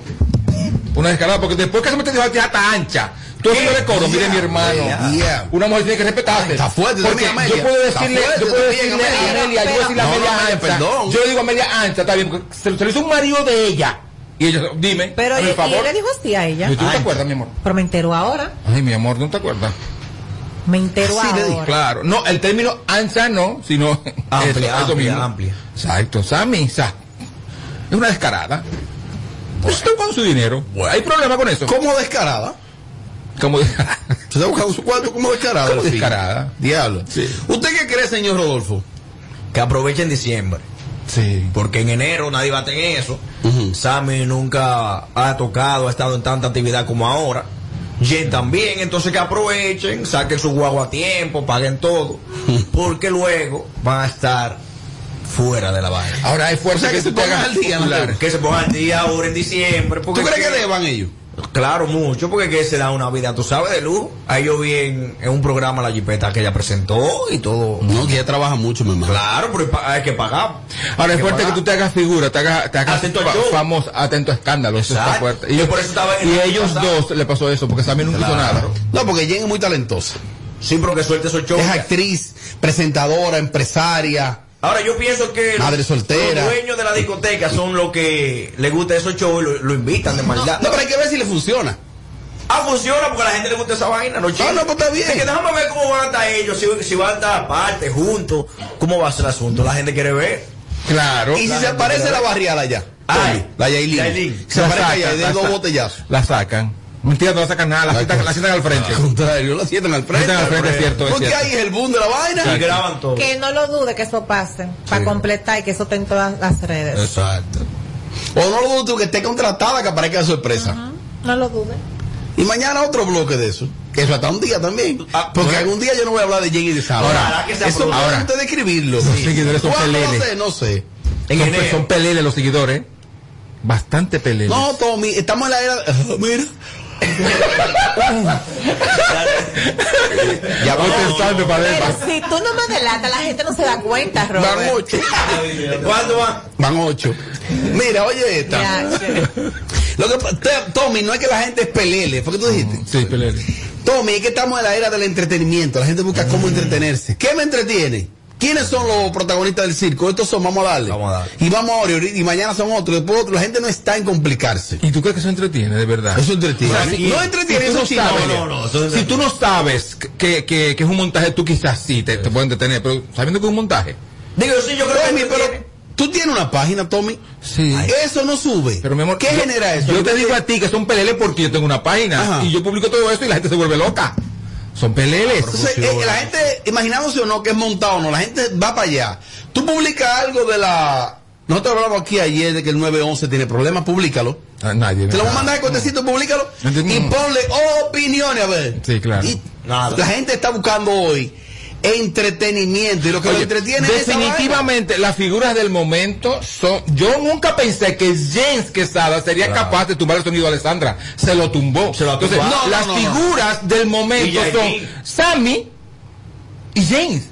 Una descarada, porque después que se mete de hasta ancha. Todo eso de coro, mire mi hermano. Yeah. Una mujer tiene que respetarse. Está fuerte Porque yo puedo Está decirle, fuerte yo puedo decirle a Amelia. Yo voy a decirle a media ancha. Yo le digo a media ancha, está bien, porque se, lo hizo un marido de ella. Y ella, dime, Pero y, favor. y él le dijo así a ella. ¿Y tú no te acuerdas, mi amor? Pero me entero ahora. Ay, mi amor, ¿no te acuerdas? Me entero Sí, le dije, ahora. claro. No, el término ancha no, sino Amplia, eso, eso amplia, mismo. amplia. Exacto, Sammy, sa- es una descarada. Pues su dinero. ¿Hay problema con eso? ¿Cómo descarada? ¿Cómo descarada? Se está buscando su cuarto como descarada. ¿Cómo al fin. descarada? Diablo. ¿Usted qué cree, señor Rodolfo? Que aprovechen diciembre. Sí. Porque en enero nadie va a tener eso. Sammy nunca ha tocado, ha estado en tanta actividad como ahora. Jen también, entonces que aprovechen, saquen su guagua a tiempo, paguen todo. Porque luego van a estar fuera de la vaina. Ahora hay fuerza O sea, que que, se tú te pongan hagas al día, popular. Que se pongan al día ahora en diciembre. ¿Tú Porque crees es que deban ellos? Claro, mucho, porque que se da una vida, tú sabes, de lujo. Ahí yo vi en, en un programa la jipeta que ella presentó y todo. No, que ella trabaja mucho, mi hermano. Claro, pero hay que pagar. Ahora Hay es fuerte que tú te hagas figura, te hagas, te hagas Atento fa- show. famoso, atento a escándalo. Eso está Exacto. fuerte. Y, Yo por eso estaba en y ellos pasado. dos le pasó eso, porque Sammy nunca hizo nada. No, porque Jen es muy talentosa. Sí, pero que suelte esos shows. Es actriz, presentadora, empresaria. Ahora yo pienso que Madre los, soltera. los dueños de la discoteca son los que les gusta esos shows y lo, lo invitan de maldad. No, pero hay que ver si le funciona. Ah, funciona porque a la gente le gusta esa vaina, ¿no, chico? Ah, no, pues está bien. Es que déjame ver cómo van a estar ellos, si, si van a estar aparte, juntos, cómo va a ser el asunto. La gente quiere ver. Claro. Y si se aparece la ver. barrial allá. Ay, la Yailin. Yailin. Se La aparece allá de dos botellazos. La sacan. Mentira, no la sacan nada, la sientan, la sientan al frente. Al contrario, la sientan al frente. sientan al frente, es cierto, Porque ahí es el boom de la vaina. Y graban todo. Que no lo dude que eso pase. Para completar y que eso esté en todas las redes. Exacto. O no lo dudo que esté contratada que aparezca de sorpresa. No lo dude. Y mañana otro bloque de eso. Eso hasta un día también. Porque algún día yo no voy a hablar de Jen y de Saba. Ahora, eso ahora. ahora ustedes escribirlo. Los seguidores son peleles. No sé, no sé. Son, son peleles los seguidores. Bastante peleles. No, Tommy, estamos en la era. mira. Ya voy pensando para ver. Pero si tú no me delatas, la gente no se da cuenta, Robert. Van ocho. ¿Cuándo van? Van ocho. Mira, oye esta. Ya. Lo que, Tommy, no es que la gente es pelele, ¿fue que tú dijiste? Sí, pelele. Tommy, es que estamos en la era del entretenimiento. La gente busca cómo entretenerse. ¿Qué me entretiene? ¿Quiénes son los protagonistas del circo? Estos son, vamos a darle. Vamos a darle. Y vamos ahora, y mañana son otros, después otros. La gente no está en complicarse. ¿Y tú crees que eso entretiene, de verdad? Eso entretiene. O sea, si- no entretiene, si eso no chino, sabes, Amelia. no, no, eso es Si tú no sabes que, que, que es un montaje, tú quizás sí te, te puede entretener, pero sabiendo que es un montaje. Digo, sí, yo creo Tommy, que pero tú tienes una página, Tommy. Sí. Eso no sube. Pero mi amor, ¿qué yo- genera eso? Yo te digo a ti que son peleles porque yo tengo una página Ajá. y yo publico todo eso y la gente se vuelve loca. Son peleles. Entonces, eh, la gente, imaginándose o no que es montado o no, la gente va para allá. Tú publicas algo de la. Nosotros hablamos aquí ayer de que el 911 tiene problemas, públicalo. Ah, nadie. Te lo voy a mandar de cortecito, públicalo. Entiendo. Y ponle opiniones, a ver. Sí, claro. Y Nada. La gente está buscando hoy entretenimiento y lo que lo entretiene es definitivamente las figuras del momento son yo nunca pensé que James Quesada sería Claro. capaz de tumbar el sonido a Alessandra. Se lo tumbó. Se lo entonces. No, las no, no, no. figuras del momento Y son. Sammy y James.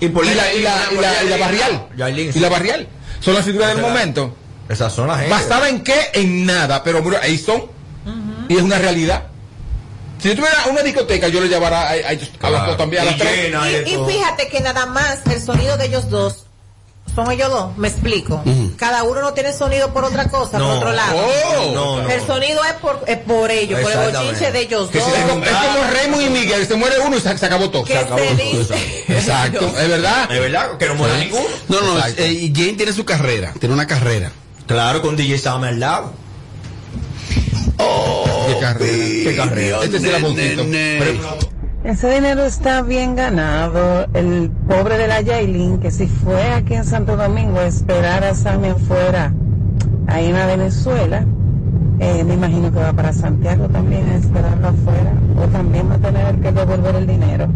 Y por y la, y la, y la, y la barrial. Yailin, y la barrial. Son las figuras del momento. Esas son las gente. basada en qué en nada. Pero ahí son. Y es una realidad si yo tuviera una discoteca yo le llevara a, a, dos también a las Y tres Y, fíjate que nada más el sonido de ellos dos son ellos dos, me explico. Cada uno no tiene sonido por otra cosa, No. por otro lado. Oh. No, no. El sonido es por, es por ellos, por el bochinche de ellos Que dos. si es como, es como y Miguel se muere uno y se, se acabó todo que se acabó todo. Exacto, es verdad. Es verdad, que no muere ninguno. No, no, eh, y Jane tiene su carrera, tiene una carrera. Claro, con DJ Sam al lado. Qué carrera. Qué carrera. Este. Ese dinero está bien ganado. El pobre de la Yailin, que si fue aquí en Santo Domingo a esperar a Sammy afuera, ahí en la Venezuela, eh, me imagino que va para Santiago también a esperarlo afuera. O también va a tener que devolver el dinero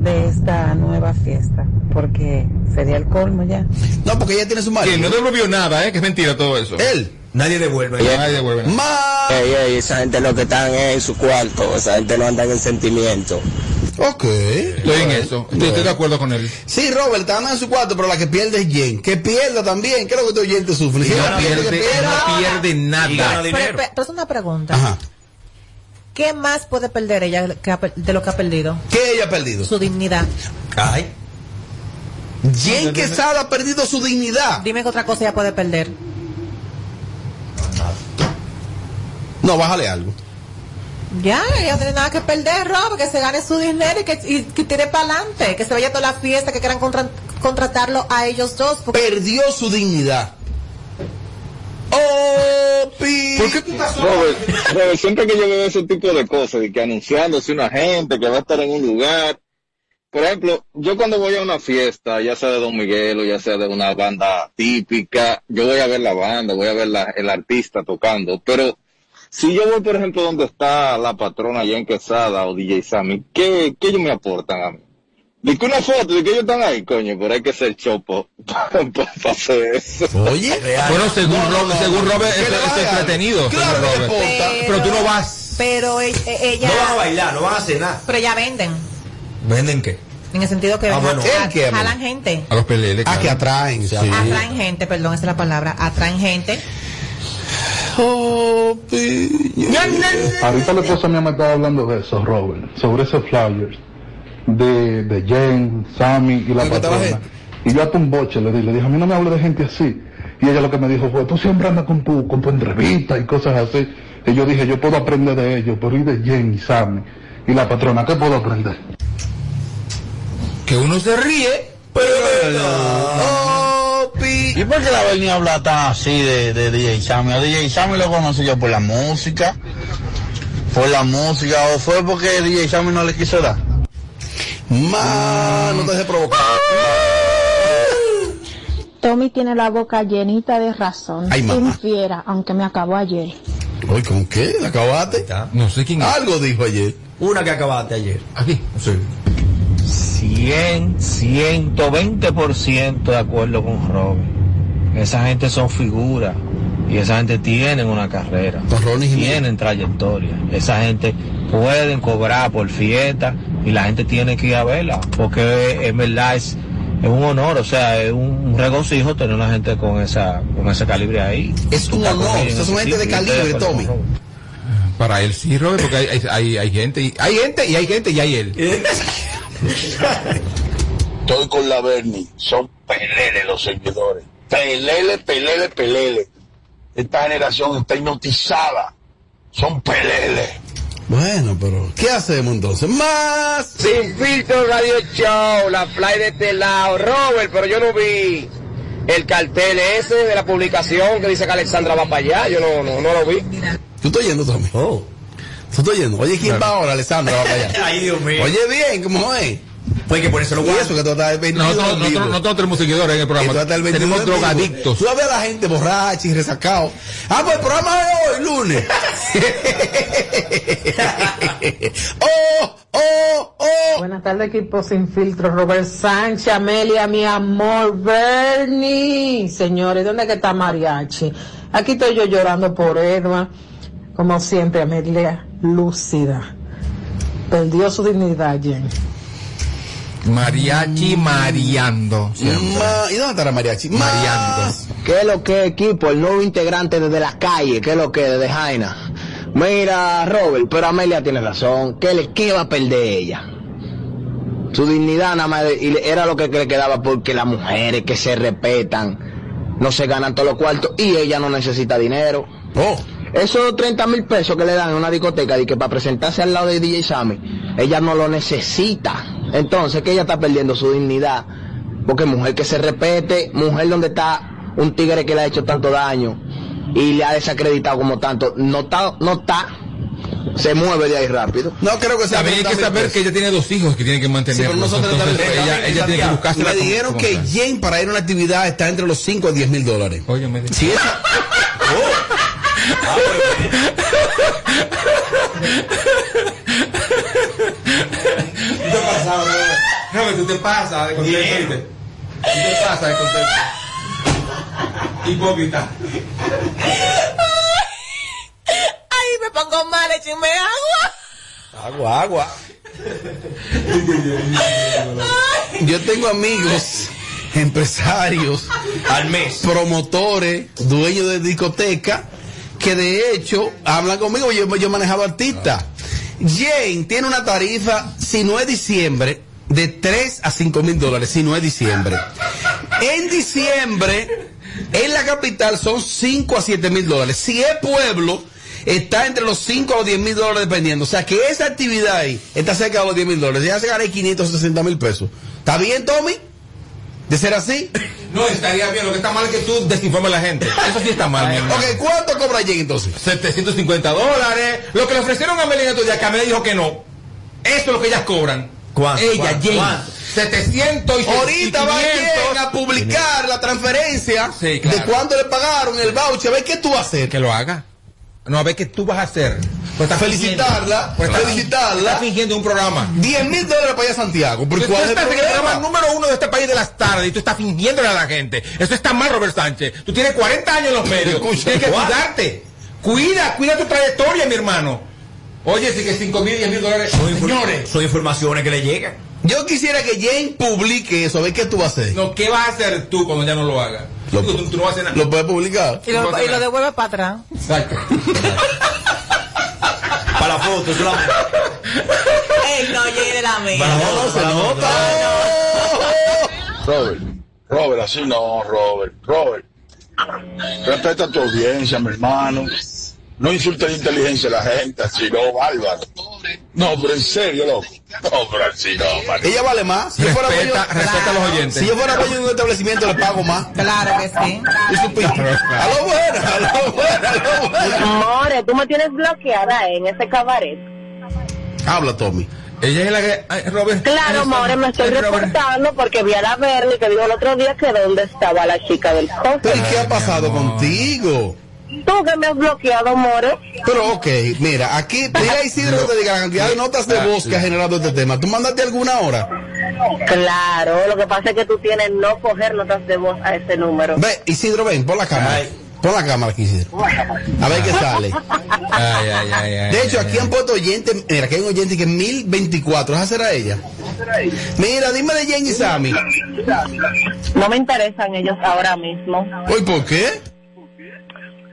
de esta nueva fiesta, porque sería el colmo ya. No, porque ella tiene su Que marido. no devolvió nada, ¿eh? Que es mentira todo eso. Él. Nadie devuelve. Nadie devuelve nada. Ma. Ey, ey, esa gente lo que están es en su cuarto, esa gente no anda en sentimiento. Ok. Estoy en eso. Estoy, estoy de acuerdo con él. Sí, Robert, está ganando en su cuarto, pero la que pierde es Jen. Que pierda también. ¿Qué es lo que tu oyente sufre? Si No ella pierde, que pierde, pierda. no pierde Y gana nada. Pero, dinero. pero, una pregunta. Ajá. ¿Qué más puede perder ella que ha per- de lo que ha perdido? ¿Qué ella ha perdido? Su dignidad. Ay. Jen Quesada ha perdido su dignidad. Dime que otra cosa ella puede perder. No, bájale algo. Ya, ella no tiene nada que perder, Rob, que se gane su dinero y que, y que tire para adelante, que se vaya a toda la fiesta, que quieran contra- contratarlo a ellos dos. porque- Perdió su dignidad. Oh, pi- Robert, Robert, siempre que yo veo ese tipo de cosas, de que anunciándose una gente que va a estar en un lugar, por ejemplo, yo cuando voy a una fiesta, ya sea de Don Miguel o ya sea de una banda típica, yo voy a ver la banda, voy a ver la- el artista tocando, pero si yo voy, por ejemplo, donde está la patrona allá en Quesada o DJ Sammy, ¿qué, qué ellos me aportan a mí? De que una foto de que ellos están ahí, coño, pero hay que ser chopo para hacer eso. Oye, Bueno, según, No, no, Robert, no. según Robert, ¿Qué es, entretenido. Claro Robert. aporta. Pero tú no vas. Pero e- e- ella. No van a bailar, no van a cenar. Pero ya venden. ¿Venden qué? En el sentido que Ah, bueno. ja- ¿El qué, amor? jalan gente. A los peleles. Ah, que atraen. Sí. Atraen gente, perdón, esa es la palabra. Atraen gente. Oh, Ahorita la esposa mía me estaba hablando de eso, Robert, sobre esos flyers de, de Jen, Sammy y la ¿Lo que patrona. Y yo hasta un boche le le dije, a mí no me hable de gente así. Y ella lo que me dijo fue, tú siempre andas con tu, con tu entrevista y cosas así. Y yo dije, yo puedo aprender de ellos, pero ¿y de Jen y Sammy? Y la patrona, ¿qué puedo aprender? Que uno se ríe. Oh, pi- ¿Y por qué la venía a hablar tan así de, de DJ Sammy? A DJ Sammy lo conocí yo por la música. Por la música, o fue porque DJ Sammy no le quiso dar. Ma, no te dejes provocar. Tommy tiene la boca llenita de razón. Ay, mamá. Infiera, aunque me acabó ayer. Oye, ¿con qué? ¿La acabaste? No sé quién es. Algo dijo ayer. Una que acabaste ayer. Aquí. Sí. 100, 120% de acuerdo con Robin. Esa gente son figuras y esa gente tienen una carrera, tienen trayectoria. Esa gente pueden cobrar por fiesta y la gente tiene que ir a verla porque en verdad es, es un honor, o sea, es un regocijo tener una gente con esa con ese calibre ahí. Es un honor, esas son gente de calibre, Tommy. Para él sí, Robert, porque hay, hay, hay, hay gente, y, hay gente y hay gente y hay él. Estoy con la Bernie. Son pelele los servidores. Pelele, pelele, pelele. Esta generación está hipnotizada. Son pelele. Bueno, pero ¿qué hacemos entonces? Más. Sin filtro radio show, la fly de este lado. Robert, pero yo no vi el cartel ese de la publicación que dice que Alexandra va para allá. Yo no, no, no lo vi. ¿Tú estás yendo, Tommy? Oh. ¿Tú estás yendo? Oye, ¿quién va ahora? Alessandra va para allá. Ay, Dios mío. Oye, bien, ¿cómo es? Pues que ponerse los Y eso que tú estás el 22 Nosotros, en vivo. nosotros, nosotros tenemos seguidores en el programa. estás el 22 Tenemos drogadictos. Tú ves a la gente borracha y resacado. Ah, pues el programa de hoy, lunes. oh, oh, oh. Buenas tardes, equipo sin filtro. Robert Sánchez, Amelia, mi amor, Bernie. Señores, ¿dónde que está Mariachi? Aquí estoy yo llorando por Edma. Como siempre, Amelia, lúcida. Perdió su dignidad, Jen. Mariachi Mariando. Ma- ¿Y dónde está la mariachi? Mariando. ¿Qué es lo que equipo? El nuevo integrante desde la calle. ¿Qué es lo que es desde Jaina? Mira, Robert, pero Amelia tiene razón. ¿Qué, le, qué va a perder ella? Su dignidad nada más era lo que le quedaba porque las mujeres que se respetan no se ganan todos los cuartos y ella no necesita dinero. Oh. Esos 30 mil pesos que le dan en una discoteca y que para presentarse al lado de DJ Sammy, ella no lo necesita. Entonces, que ella está perdiendo su dignidad. Porque mujer que se respete, mujer donde está un tigre que le ha hecho tanto daño y le ha desacreditado como tanto, no está, no está, se mueve de ahí rápido. No creo que sea También hay que 30 mil saber pesos. que ella tiene dos hijos que tienen que Sí, mantener. pero no son 30 mil Entonces, ella, ella tiene que buscarse Me dijeron que Jane para ir a una actividad está entre los 5 a 10 mil dólares. Oye, me Si esa... ¿Qué te pasa, Robert? Robert, tú te pasas de contento. Tú te pasas de contento. Hipócrita. Ay, me pongo mal, échenme agua. Agua, agua. Yo tengo amigos, empresarios, Al mes. promotores, dueños de discoteca, que de hecho hablan conmigo, yo, yo manejaba artistas. Jane tiene una tarifa, si no es diciembre, de 3 a 5 mil dólares, si no es diciembre. En diciembre, en la capital son 5 a 7 mil dólares. Si es pueblo, está entre los 5 a los 10 mil dólares dependiendo. O sea que esa actividad ahí está cerca de los 10 mil dólares. Ya se gana 560 mil pesos. ¿Está bien, Tommy? ¿De ser así? No, estaría bien. Lo que está mal es que tú desinformes a la gente. Eso sí está mal, mi hermano. Ok, ¿cuánto cobra Jane entonces? 750 dólares. Lo que le ofrecieron a Melina día que Amelia dijo que no. Eso es lo que ellas cobran. ¿Cuánto? Ella. ¿Cuánto? 700 y Ahorita va 500. Jane a publicar la transferencia Sí, claro. de cuánto le pagaron el voucher. A ver qué tú vas a hacer. Que lo haga. No, a ver qué tú vas a hacer. Pues estás Felicitarla. Pues felicitarla. Estás fingiendo un programa. 10 mil dólares para allá a Santiago. ¿Por Tú cuál es el estás en el programa número uno de este país de las tardes y tú estás fingiéndole a la gente. Eso está mal, Robert Sánchez. Tú tienes 40 años en los medios. Escucha, tienes que ¿cuál? cuidarte. Cuida, cuida tu trayectoria, mi hermano. Oye, si que 5 mil, 10 mil dólares. Son, Señores. son informaciones que le llegan. Yo quisiera que Jane publique eso. A ver qué tú vas a hacer. No, ¿qué vas a hacer tú cuando ya no lo hagas? Lo- tú, tú no vas a hacer nada. ¿Lo puedes publicar? Y lo, y lo devuelve para atrás. Exacto. Para la foto, solamente. Ey, no llegue la mía. Para la foto, se la nota. Robert, Robert, así no, Robert, Robert. Respeta a tu audiencia, mi hermano. No insultes la inteligencia de la gente, así no, bárbaro. No, pero en serio, loco. No, pero así no, man. Ella vale más. Si yo fuera Respeta, dueño- respeta a los oyentes. Si yo fuera dueño de un establecimiento, le pago más. Claro que sí. Y supiste. A lo bueno, a lo bueno, a lo bueno. More, tú me tienes bloqueada en ese cabaret. Habla, Tommy. Ella es la que. ay, Robert. Claro, More, me estoy reportando porque vi a la Bernie que dijo el otro día que dónde estaba la chica del Pero ¿y coche. qué ha pasado contigo? Tú que me has bloqueado, More. Pero ok, mira, aquí, mira Isidro que te diga la cantidad de notas de voz que ha generado este tema. ¿Tú mandaste alguna hora? Claro, lo que pasa es que tú tienes no coger notas de voz a ese número. Ve, Isidro, ven, pon la cámara. Pon la cámara aquí, Isidro. A ver qué sale. Ay, ay, ay, ay, De hecho, aquí han puesto oyente, mira, aquí hay un oyente que es 1024. ¿Esa será ella? Mira, dime de Jen y Sammy. No me interesan ellos ahora mismo. ¿Hoy por qué?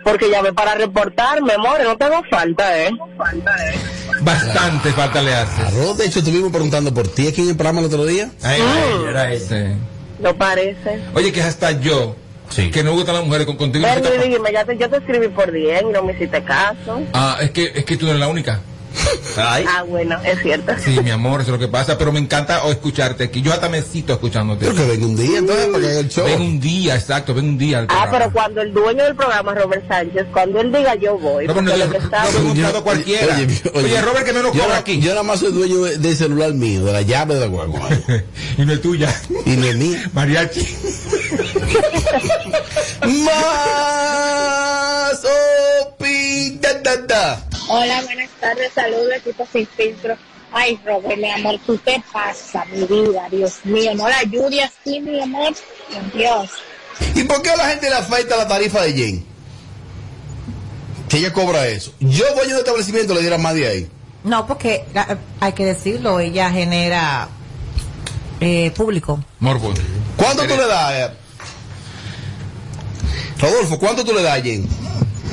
Porque llamé para reportarme, More, no tengo falta, ¿eh? Bastante falta le hace. Claro, de hecho, estuvimos preguntando por ti aquí en el programa el otro día. Ay, ay, era ese. No parece. Oye, que es hasta yo, que no me gustan las mujeres con contigo. no te y dime, ya te, yo te escribí por 10 y no me hiciste caso. Ah, es que, es que tú no eres la única. Ah, bueno, es cierto. Sí, mi amor, eso es lo que pasa, pero me encanta o escucharte aquí. Yo hasta me cito escuchándote. Pero que venga un día, entonces, para que haga el show. Ven un día, exacto, ven un día al Ah, programa. pero cuando el dueño del programa, Robert Sánchez, cuando él diga yo voy, no, lo que está... Robert, un trato cualquiera. Oye, Robert, que me lo yo, cobra aquí. Yo nada más soy dueño de- del celular mío, de la llave de la guagua. y no es tuya. Y no es mía. Mariachi. Más Hola, buenas tardes, saludos, equipo sin filtro. Ay, Robert, mi amor, tú te pasas, mi vida, Dios mío, no la ayudes así, mi amor, Dios. ¿Y por qué a la gente le afecta la tarifa de Jen? Que ella cobra eso. Yo, dueño de establecimiento, le diera más de ahí. No, porque hay que decirlo, ella genera eh, público. Morbo. ¿Cuánto tú le das? Rodolfo, ¿cuánto tú le das a Jen?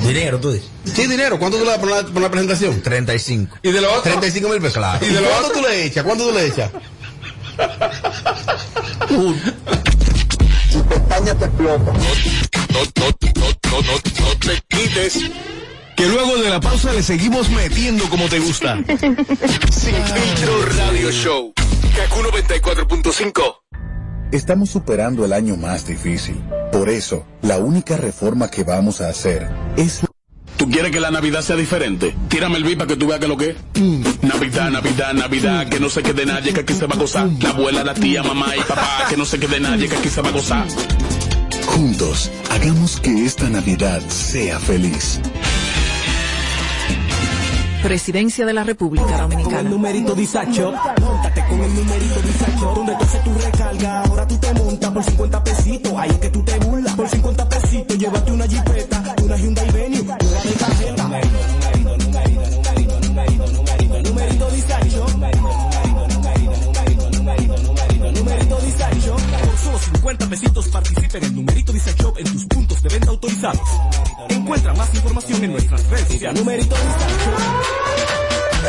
Dinero, tú dices. Sí, dinero. ¿Cuánto tú le das por la, por la presentación? 35. ¿Y de lo otro? 35 mil pesos. Claro. ¿Y de lo ¿Cuánto tú le echas? ¿Cuánto tú le echas? Tu pestaña te explota. No, no, no, no, no, no te quites. Que luego de la pausa le seguimos metiendo como te gusta. Sin filtro radio show. Kaku 94.5. Estamos superando el año más difícil. Por eso, la única reforma que vamos a hacer es... ¿Tú quieres que la Navidad sea diferente? Tírame el beat para que tú veas que lo que es. Navidad, Navidad, Navidad, que no se quede nadie, que aquí se va a gozar. La abuela, la tía, mamá y papá, que no se quede nadie, que aquí se va a gozar. Juntos, hagamos que esta Navidad sea feliz. Presidencia de la República Dominicana. numerito disacho. Móntate con el numerito disacho. Donde tú haces tu recarga, ahora tú te montas por 50 pesitos. Ahí es que tú te burlas. Por 50 pesitos, llévate una jipeta, 50 pesitos participa en el numerito disacho en tus puntos de venta autorizados. Encuentra más información en nuestras redes sociales. Numerito.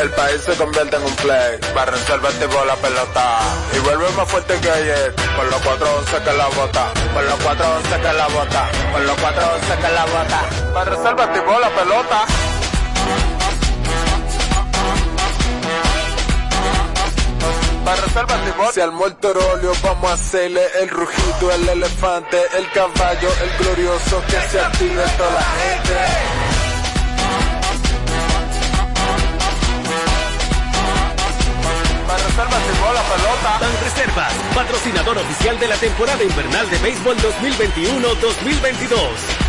El país se convierte en un play, para reservarte por la pelota. Y vuelve más fuerte que ayer, por los 411 que la bota. Por los 411 que la bota. Por los 411 que la bota. Para reservarte por la pelota. Para por... Se armó el torolio, vamos a hacerle el rugido, el elefante, el caballo, el glorioso, que se active toda la gente. Reservas la pelota. Ban Reservas, patrocinador oficial de la temporada invernal de béisbol 2021-2022.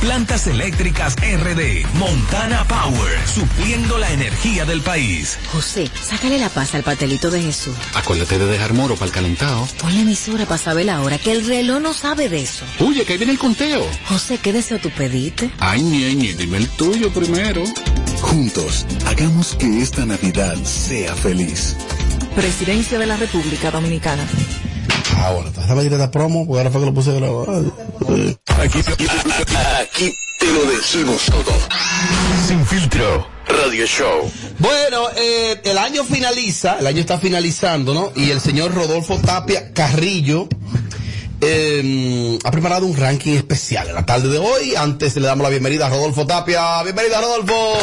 Plantas Eléctricas RD, Montana Power, supliendo la energía del país. José, sácale la paz al pastelito de Jesús. Acuérdate de dejar moro para el calentado. Ponle emisora para saber la hora, que el reloj no sabe de eso. Oye, que ahí viene el conteo. José, ¿qué deseo tú pediste? Ay, ñeñe, dime el tuyo primero. Juntos, hagamos que esta Navidad sea feliz. Presidencia de la República Dominicana. Ahora, esta va directa promo, porque ahora fue que lo puse de la Aquí, aquí te lo decimos todo. Sin filtro. Radio Show. Bueno, eh, el año finaliza, el año está finalizando, ¿no? Y el señor Rodolfo Tapia Carrillo eh, ha preparado un ranking especial en la tarde de hoy. Antes le damos la bienvenida a Rodolfo Tapia. Bienvenida, Rodolfo.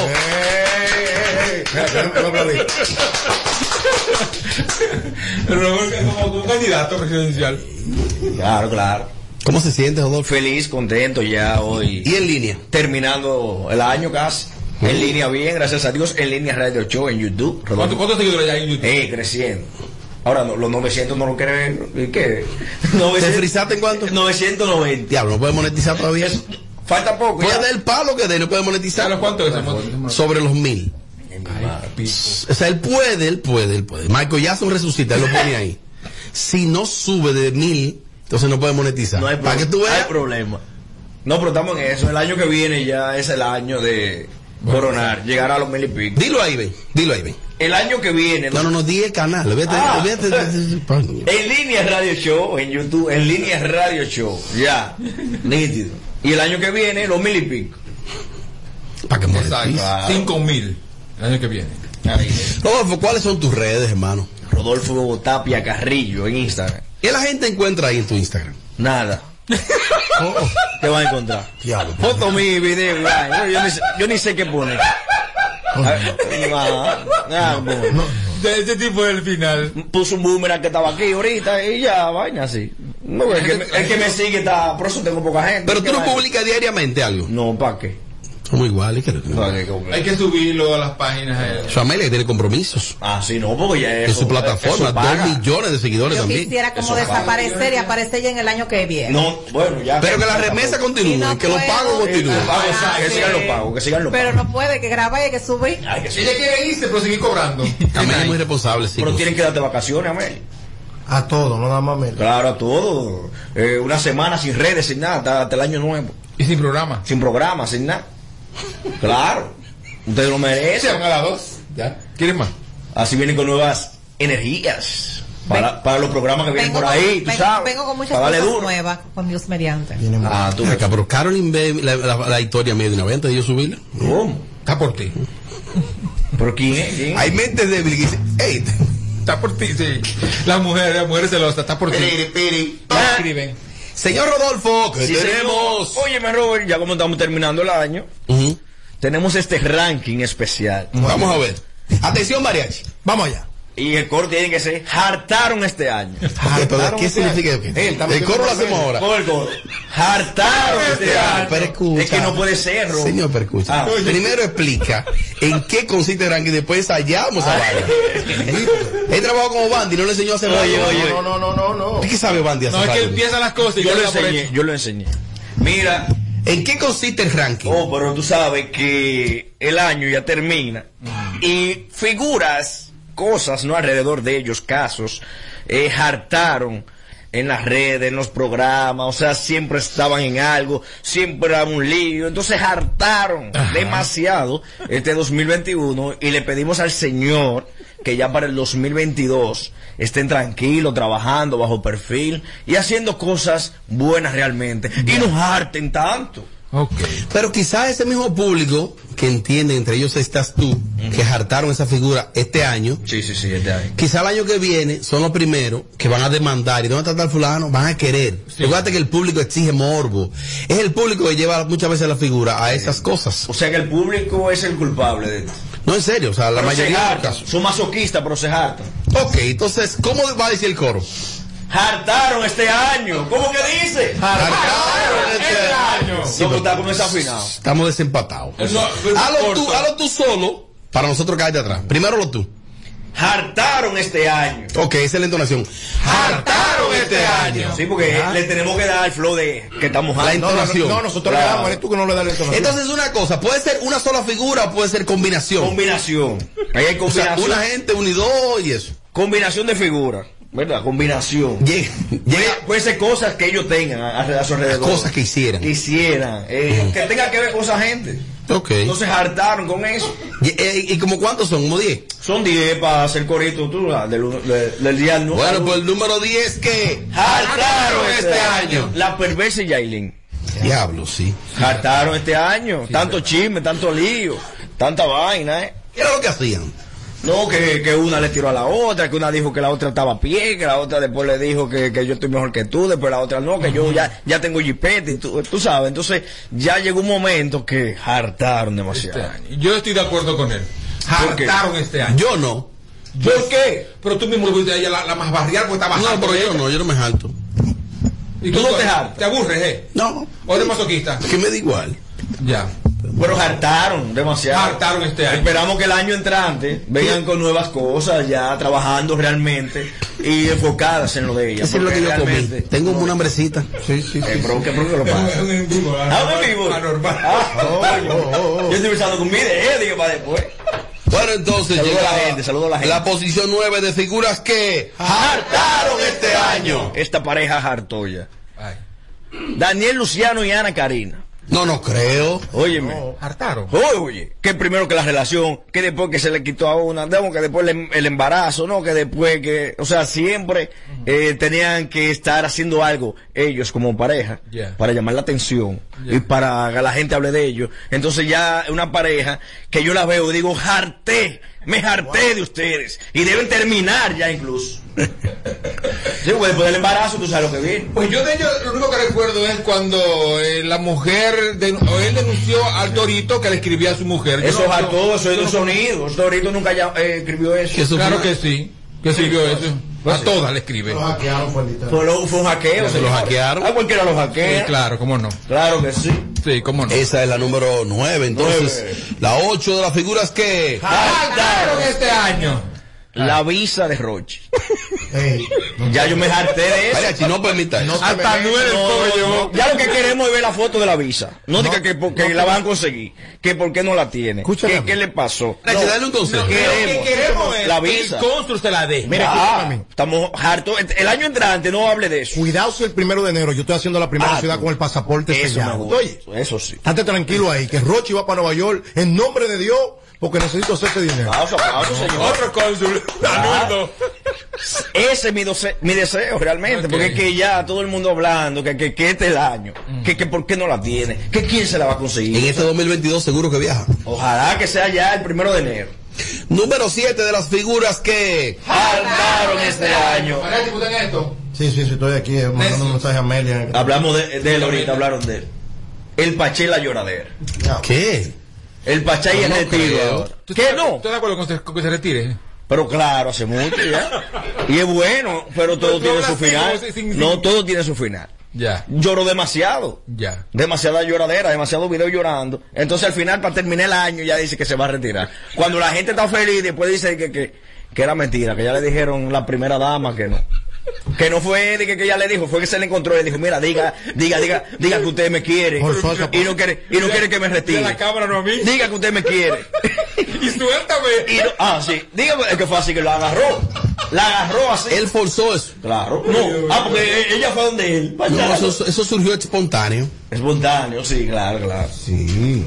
como un candidato presidencial. Claro, claro. ¿Cómo se siente, Rodolfo? Feliz, contento ya hoy. ¿Y en línea? Terminando el año casi. En línea bien, gracias a Dios. En línea Radio Show en YouTube. ¿Cuántos cuántos seguidores hay en YouTube? Eh, creciendo. Ahora, no, los 900 no lo quieren. ¿Qué? ¿Te frisaste en cuánto? 990. Diablo, no puede monetizar todavía. Falta poco. Puede ya. dar el palo que dé, no puede monetizar. ¿Sabes cuánto es? Sobre los mil. O sea, él puede, él puede, él puede. Michael Jackson resucita, él lo pone ahí. Si no sube de mil, entonces no puede monetizar. No hay, Para que tú no hay veas. problema. No, pero estamos en eso. El año que viene ya es el año de coronar, llegar a los mil y pico. Dilo ahí, ven. Dilo ahí, ven. El año que viene. No, no, no, di el canal. Vete, Ah. vete, vete. En línea Radio Show, en YouTube, en línea Radio Show, ya, nítido. Y el año que viene, los mil y pico. Para que Exacto. Claro. Cinco mil el año que viene. Rodolfo, ¿cuáles son tus redes, hermano? Rodolfo Tapia Carrillo en Instagram. ¿Qué la gente encuentra ahí en tu Instagram? Nada. ¿Qué vas a encontrar? Diablo. Foto mi video, yo, ni sé, yo ni sé qué poner. Bueno. De ese tipo del final. Puso un boomerang que estaba aquí ahorita y ya, vaina así. No, el, que, me- el que me sigue está, por eso tengo poca gente. Pero ¿Qué tú no publicas diariamente algo. No, ¿para qué? Somos iguales. que. Hay que subirlo a las páginas. eh. Su Amelia tiene compromisos. Ah, sí, no, porque ya En eso- su plataforma, dos millones de seguidores Yo también. quisiera como Eso paga. desaparecer y aparecer ya en el año que viene. No, bueno, ya. Pero que la remesa continúe, no que los pagos continúen. Que Ah, que sigan los pagos, que sigan los Pero pagos. no puede, que graba y hay que subir. Ay, que. Ella quiere irse, pero seguir cobrando. Amelia es muy responsable, sí. Pero tienen que darte vacaciones, Amel. A todo, no nada más menos. Claro, a todo. Eh, una semana sin redes, sin nada, hasta, hasta el año nuevo. Y sin programa. Sin programa, sin nada. Claro. Ustedes lo Se merecen. van a las dos. ¿Ya? ¿Quieren más? Así vienen con nuevas energías. Para, para los programas que vienen Vengo, por ahí, con, tú vengo- sabes. vengo con muchas cosas duro. nuevas, con Dios mediante. Ah, tú Acá, pero Carolyn ve la, la- la historia mía de una vez antes de yo subirla. ¿Cómo? Está por ti. ¿Pero quién es? ¿Quién? Hay mentes débiles que dicen, hey, Está por ti, sí. Las mujeres, las mujeres celosas, está por ti. Piri, piri. Escriben. Señor Rodolfo, que Sí, tenemos. señor. Óyeme, Robert, ya como estamos terminando el año, tenemos este ranking especial. Vamos a ver. Atención, mariachi. Vamos allá. Y el coro tiene que ser hartaron este año. Pero ¿Qué significa? El coro lo hacemos ahora. Coro. Hartaron este año. Pero escucha. Es que no puede ser. Señor, pero escucha. Ah. Primero explica en qué consiste el ranking y después ensayamos a Bandi. Él trabajó como Bandy, no le enseñó a hacer Oye, radio. oye. No, no, no, no, no. ¿Qué sabe Bandy hacer No, es que radio? empiezan las cosas y Yo ya lo enseñé, yo lo enseñé. Mira, ¿En qué consiste el ranking? oh, pero tú sabes que el año ya termina y figuras, cosas, ¿no? Alrededor de ellos, casos, eh, hartaron en las redes, en los programas, o sea, siempre estaban en algo, siempre era un lío, entonces hartaron demasiado este 2021 y le pedimos al Señor que ya para el 2022 estén tranquilos, trabajando bajo perfil y haciendo cosas buenas realmente y no harten tanto. Pero quizás ese mismo público que entiende, entre ellos estás tú, que hartaron esa figura este año, Sí, sí, sí, este año. quizá el año que viene son los primeros que van a demandar. ¿Y dónde está el fulano? Van a querer. Recuerda que el público exige morbo. Es el público que lleva muchas veces la figura a esas cosas. O sea que el público es el culpable de esto. No, en serio, o sea, la Pero se mayoría de los hartan. casos. Son masoquistas, pero se hartan. Ok, entonces, ¿cómo va a decir el coro? Hartaron este año. ¿Cómo que dice? Hartaron este año. Sí, No, está como desafinado. Estamos desempatados. Pero Hazlo tú, hazlo tú solo para nosotros caer de atrás. Primero lo tú. Hartaron este año. Ok, esa es la entonación. Hartaron este año. Sí, porque le tenemos que dar el flow de que estamos La hartos. entonación. No, nosotros Claro. le damos, eres tú que no le das la entonación. Entonces, una cosa, puede ser una sola figura o puede ser combinación. Combinación. Ahí hay o sea, combinación. una gente, un y dos y eso. Combinación de figuras. ¿Verdad? Combinación. Llega, llega Puede ser cosas que ellos tengan a, a su alrededor. cosas que hicieran. que hicieran. eh, que tenga que ver con esa gente. Ok. Entonces hartaron con eso. ¿Y, eh, ¿y como cuántos son? ¿Como 10? Son 10 para hacer corito tú, del, de- del día al Bueno, pues el número 10 que hartaron este año. La perversa Yailin. Diablo, sí. Hartaron este año. tanto chisme, tanto lío, tanta vaina, ¿eh? ¿Qué era lo que hacían? No, que, que una le tiró a la otra, que una dijo que la otra estaba a pie, que la otra después le dijo que, que yo estoy mejor que tú, después la otra no, que yo ya, ya tengo jipete, y tú, tú sabes. Entonces, ya llegó un momento que hartaron demasiado. Yo estoy de acuerdo con él. Hartaron este año. Yo no. ¿Por qué? Pero tú mismo lo viste a ella, la, la más barrial, porque estaba No, pero yo no, yo no me jalto. ¿Y ¿Tú no te hartas? ¿Te aburres, eh? No. ¿O eres masoquista? Que me da igual. Ya. Pero hartaron demasiado. Hartaron este año. Esperamos que el año entrante vengan con nuevas cosas, ya trabajando realmente y enfocadas en lo de ellas. Eso es lo que yo comí. realmente- Tengo como una hambrecita. Sí, sí, Eh, pero ¿qué, pero qué lo pasa? Un en vivo, anormal. Ah, Yo estoy pensando con mi idea, digo, para después. Bueno, entonces Saludo a llega la gente, saludo a la gente. posición 9 de figuras que hartaron este año. Esta pareja hartoya. Daniel Luciano y Ana Karina. No, no creo. Óyeme. Hartaron. Oye, oye, que primero que la relación, que después que se le quitó a una, que después el, el embarazo, ¿no? Que después que, o sea, siempre eh, tenían que estar haciendo algo ellos como pareja Yeah. para llamar la atención y para que la gente hable de ellos. Entonces ya una pareja que yo la veo y digo, harté, me harté de ustedes y deben terminar ya incluso. sí, después del embarazo tú sabes lo que viene. Pues yo de ellos lo único que recuerdo es cuando eh, la mujer, de, o él denunció al Torito que le escribía a su mujer. Eso no- es harto, eso es de sonidos. Dorito nunca ya, eh, escribió eso. Claro que sí, que escribió eso. Pues a sí. todas le escribe. Fue, lo- fue un hackeo. Se lo hackearon. A cualquiera lo hackea. Sí, claro, cómo no. Claro que sí. Sí, cómo no. Esa es la número 9. Entonces, la 8 de las figuras que Hartaron este año. La visa de Roche. Ya yo me harté de eso. Vaya, si no permita eso. Hasta nueve el No, no, llevó. Ya lo que queremos es ver la foto de la visa. No, diga que porque la van a conseguir. Que por qué no la tiene. ¿Qué, qué le pasó? Hay que darle un consejo. Lo que queremos es la que visa. el cónsul se la dé. Mira, Ah, escúchame. estamos hartos. El año entrante no hable de eso. Cuidado si el primero de enero yo estoy haciendo la primera Ah, ciudad con el pasaporte Eso me sellado. Oye, Eso sí. estate tranquilo ahí, que Rochi va para Nueva York en nombre de Dios, porque necesito hacer ese dinero. Aplauso, aplauso, señor. Otro cónsul. Ah. Ese es mi, doce- mi deseo realmente, porque es que ya todo el mundo hablando que, que, que este es el año, que, que por qué no la tiene, que quién se la va a conseguir. En este 2022 seguro que viaja. Ojalá que sea ya el primero de enero. Número 7 de las figuras que Hartaron este año. ¿Para qué discuten esto? Sí, sí, sí, estoy aquí eh, mandando un mensaje a Amelia. Hablamos de, de él ahorita, hablaron de él. El Paché y la lloradera. ¿Qué? El Pachá y el No retiro creo. ahora. ¿Tú ¿Qué no? ¿Tú estás de acuerdo con, que se- con que se retire? Pero claro, hace mucho ya. Y es bueno, pero todo Pero tiene su final. sin- No, todo tiene su final. Ya, Lloró demasiado. ya. demasiada lloradera, demasiado video llorando. Entonces al final, para terminar el año, ya dice que se va a retirar. Cuando la gente está feliz, después dice que, que, que era mentira, que ya le dijeron la primera dama que no. Que no fue de que, que ella le dijo, fue que se le encontró y le dijo, mira, diga, diga, diga, diga que usted me quiere. Y no quiere, y no quiere que me retire. La cámara no a mí. Diga que usted me quiere. Y suéltame. Y no- ah, sí. Dígame, es que fue así que la agarró. La agarró así. Él forzó eso. Claro. No. Ah, porque ella fue donde él. No, eso, eso surgió espontáneo. Espontáneo, sí, claro, claro.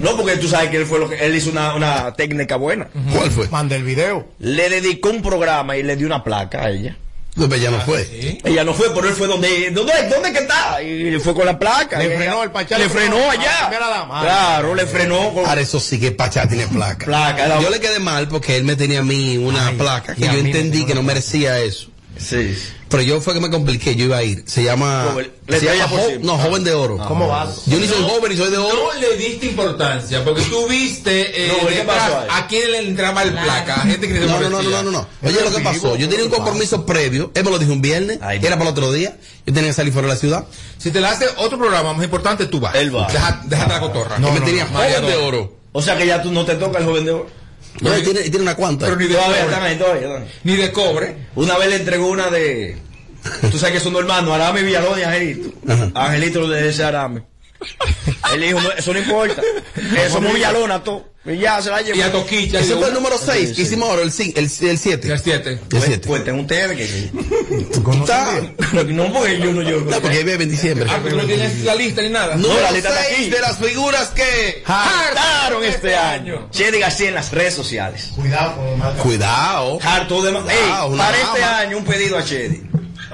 No, porque tú sabes que él fue lo que él hizo una, una técnica buena. ¿Cuál fue? Manda el video. Le dedicó un programa y le dio una placa a ella. No, pero ya no fue. Ella no fue, pero él fue donde, ¿dónde, dónde que está? Y fue con la placa. Le ella- frenó el Pachá, Le frenó allá. dama. Claro, le frenó con Ahora eso sí que Pachá tiene placa. placa. Yo le quedé mal porque él me tenía a mí una placa que yo entendí que no merecía eso. Sí. Pero yo fue que me compliqué, yo iba a ir. Se llama. Se llama Jo- no, joven de oro. ¿Cómo vas? Yo ni soy joven ni soy de oro. No le diste importancia, porque tú viste eh, No, a quién le entraba el placa, a gente que No, no, no, no, no, no. Oye, lo que pasó, yo tenía un compromiso previo, él me lo dijo un viernes, Ay, era no. para el otro día, yo tenía que salir fuera de la ciudad. Si te la hace otro programa más importante, tú vas. Él va. Deja- déjate la cotorra. y me no, tenía no. joven de oro. O sea que ya tú no te toca el joven de oro. No, y tiene, tiene una cuanta. Pero ni de cobre. todavía, todavía, todavía. Ni de cobre. Una vez le entregó una de. Tú sabes que son dos hermanos, Arame Villalón y Angelito. Ajá. Angelito le dice Arame. Él dijo, "No, eso no importa. Que somos Villalona todos. Y ya se la llevó. Y a Toquicha. Ese fue el número 6 Sí, que hicimos ahora, el 7. El, el 7. El 7. El Pues, 7. pues tengo ustedes que. Está- No, porque yo no yo. No, porque ahí bebe en diciembre. Ah, pero no tienes la lista ni nada. Número la lista está 6 aquí. de las figuras que. Hartaron este año. Chedi García en las redes sociales. Cuidado con Cuidado. Harto de para este año un pedido a Chedi.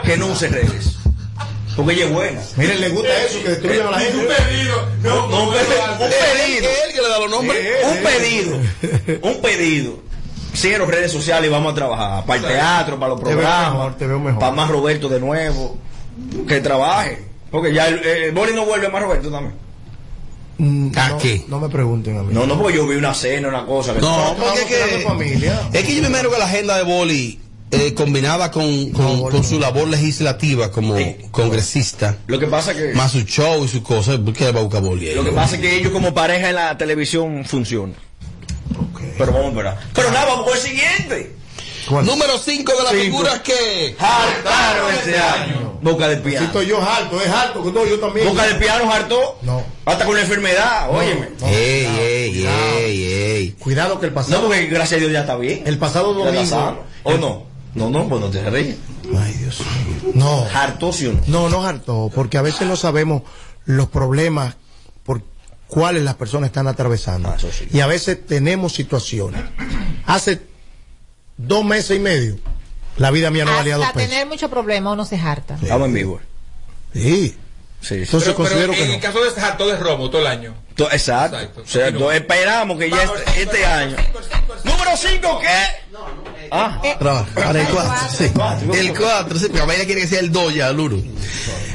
Que no use redes. Porque ella es buena. Miren, le gusta eso, que destruyan a la gente. pedido. No, un pedido. Un pedido. Él que le da los nombres. Un pedido. Un pedido. redes sociales y vamos a trabajar. Para el teatro, para los programas. mejor, te veo mejor. Para más Roberto de nuevo. Que trabaje. Porque ya el, el boli no vuelve más Roberto también. ¿A no, qué? No me pregunten a mí. No, no, porque yo vi una cena, una cosa. Que No, porque es que, familia. es que yo primero que la agenda de Boli, eh, combinada con, con, con su labor legislativa como congresista, Lo que pasa que. más su show y sus cosas, ¿por qué va a buscar? Lo que pasa es que ellos como pareja en la televisión funcionan. Pero vamos a esperar. Pero nada, vamos con el siguiente. Número 5 de las Cinco. figuras que Hartaron este año. Boca de Si piano. estoy yo harto, es harto, que no, yo también. Boca de piano hartó. No. Hasta con la enfermedad, óyeme. Ey, ey, ey, ey. Cuidado que el pasado. No, porque gracias a Dios ya está bien. El pasado domingo. ¿O no? No, no, pues no te ríes. Ay, Dios mío. No. Hartó, sí o no. No, no harto, porque a veces no sabemos los problemas por cuáles las personas están atravesando. Ah, eso sí. Y a veces tenemos situaciones. Hace dos meses y medio, la vida mía no valía dos Hasta pesos. tener mucho problema uno se harta. Estamos en vivo. Sí. Sí. Entonces Pero, pero considero en que el no. caso de este harto de robo todo el año. To- Exacto. Exacto. O sea, no- esperamos que ya este, este año. Número 5, ¿qué? Ah, Tra- Para el 4, sí. El 4, sí, porque Amelia quiere que sea el 2 ya, Luru.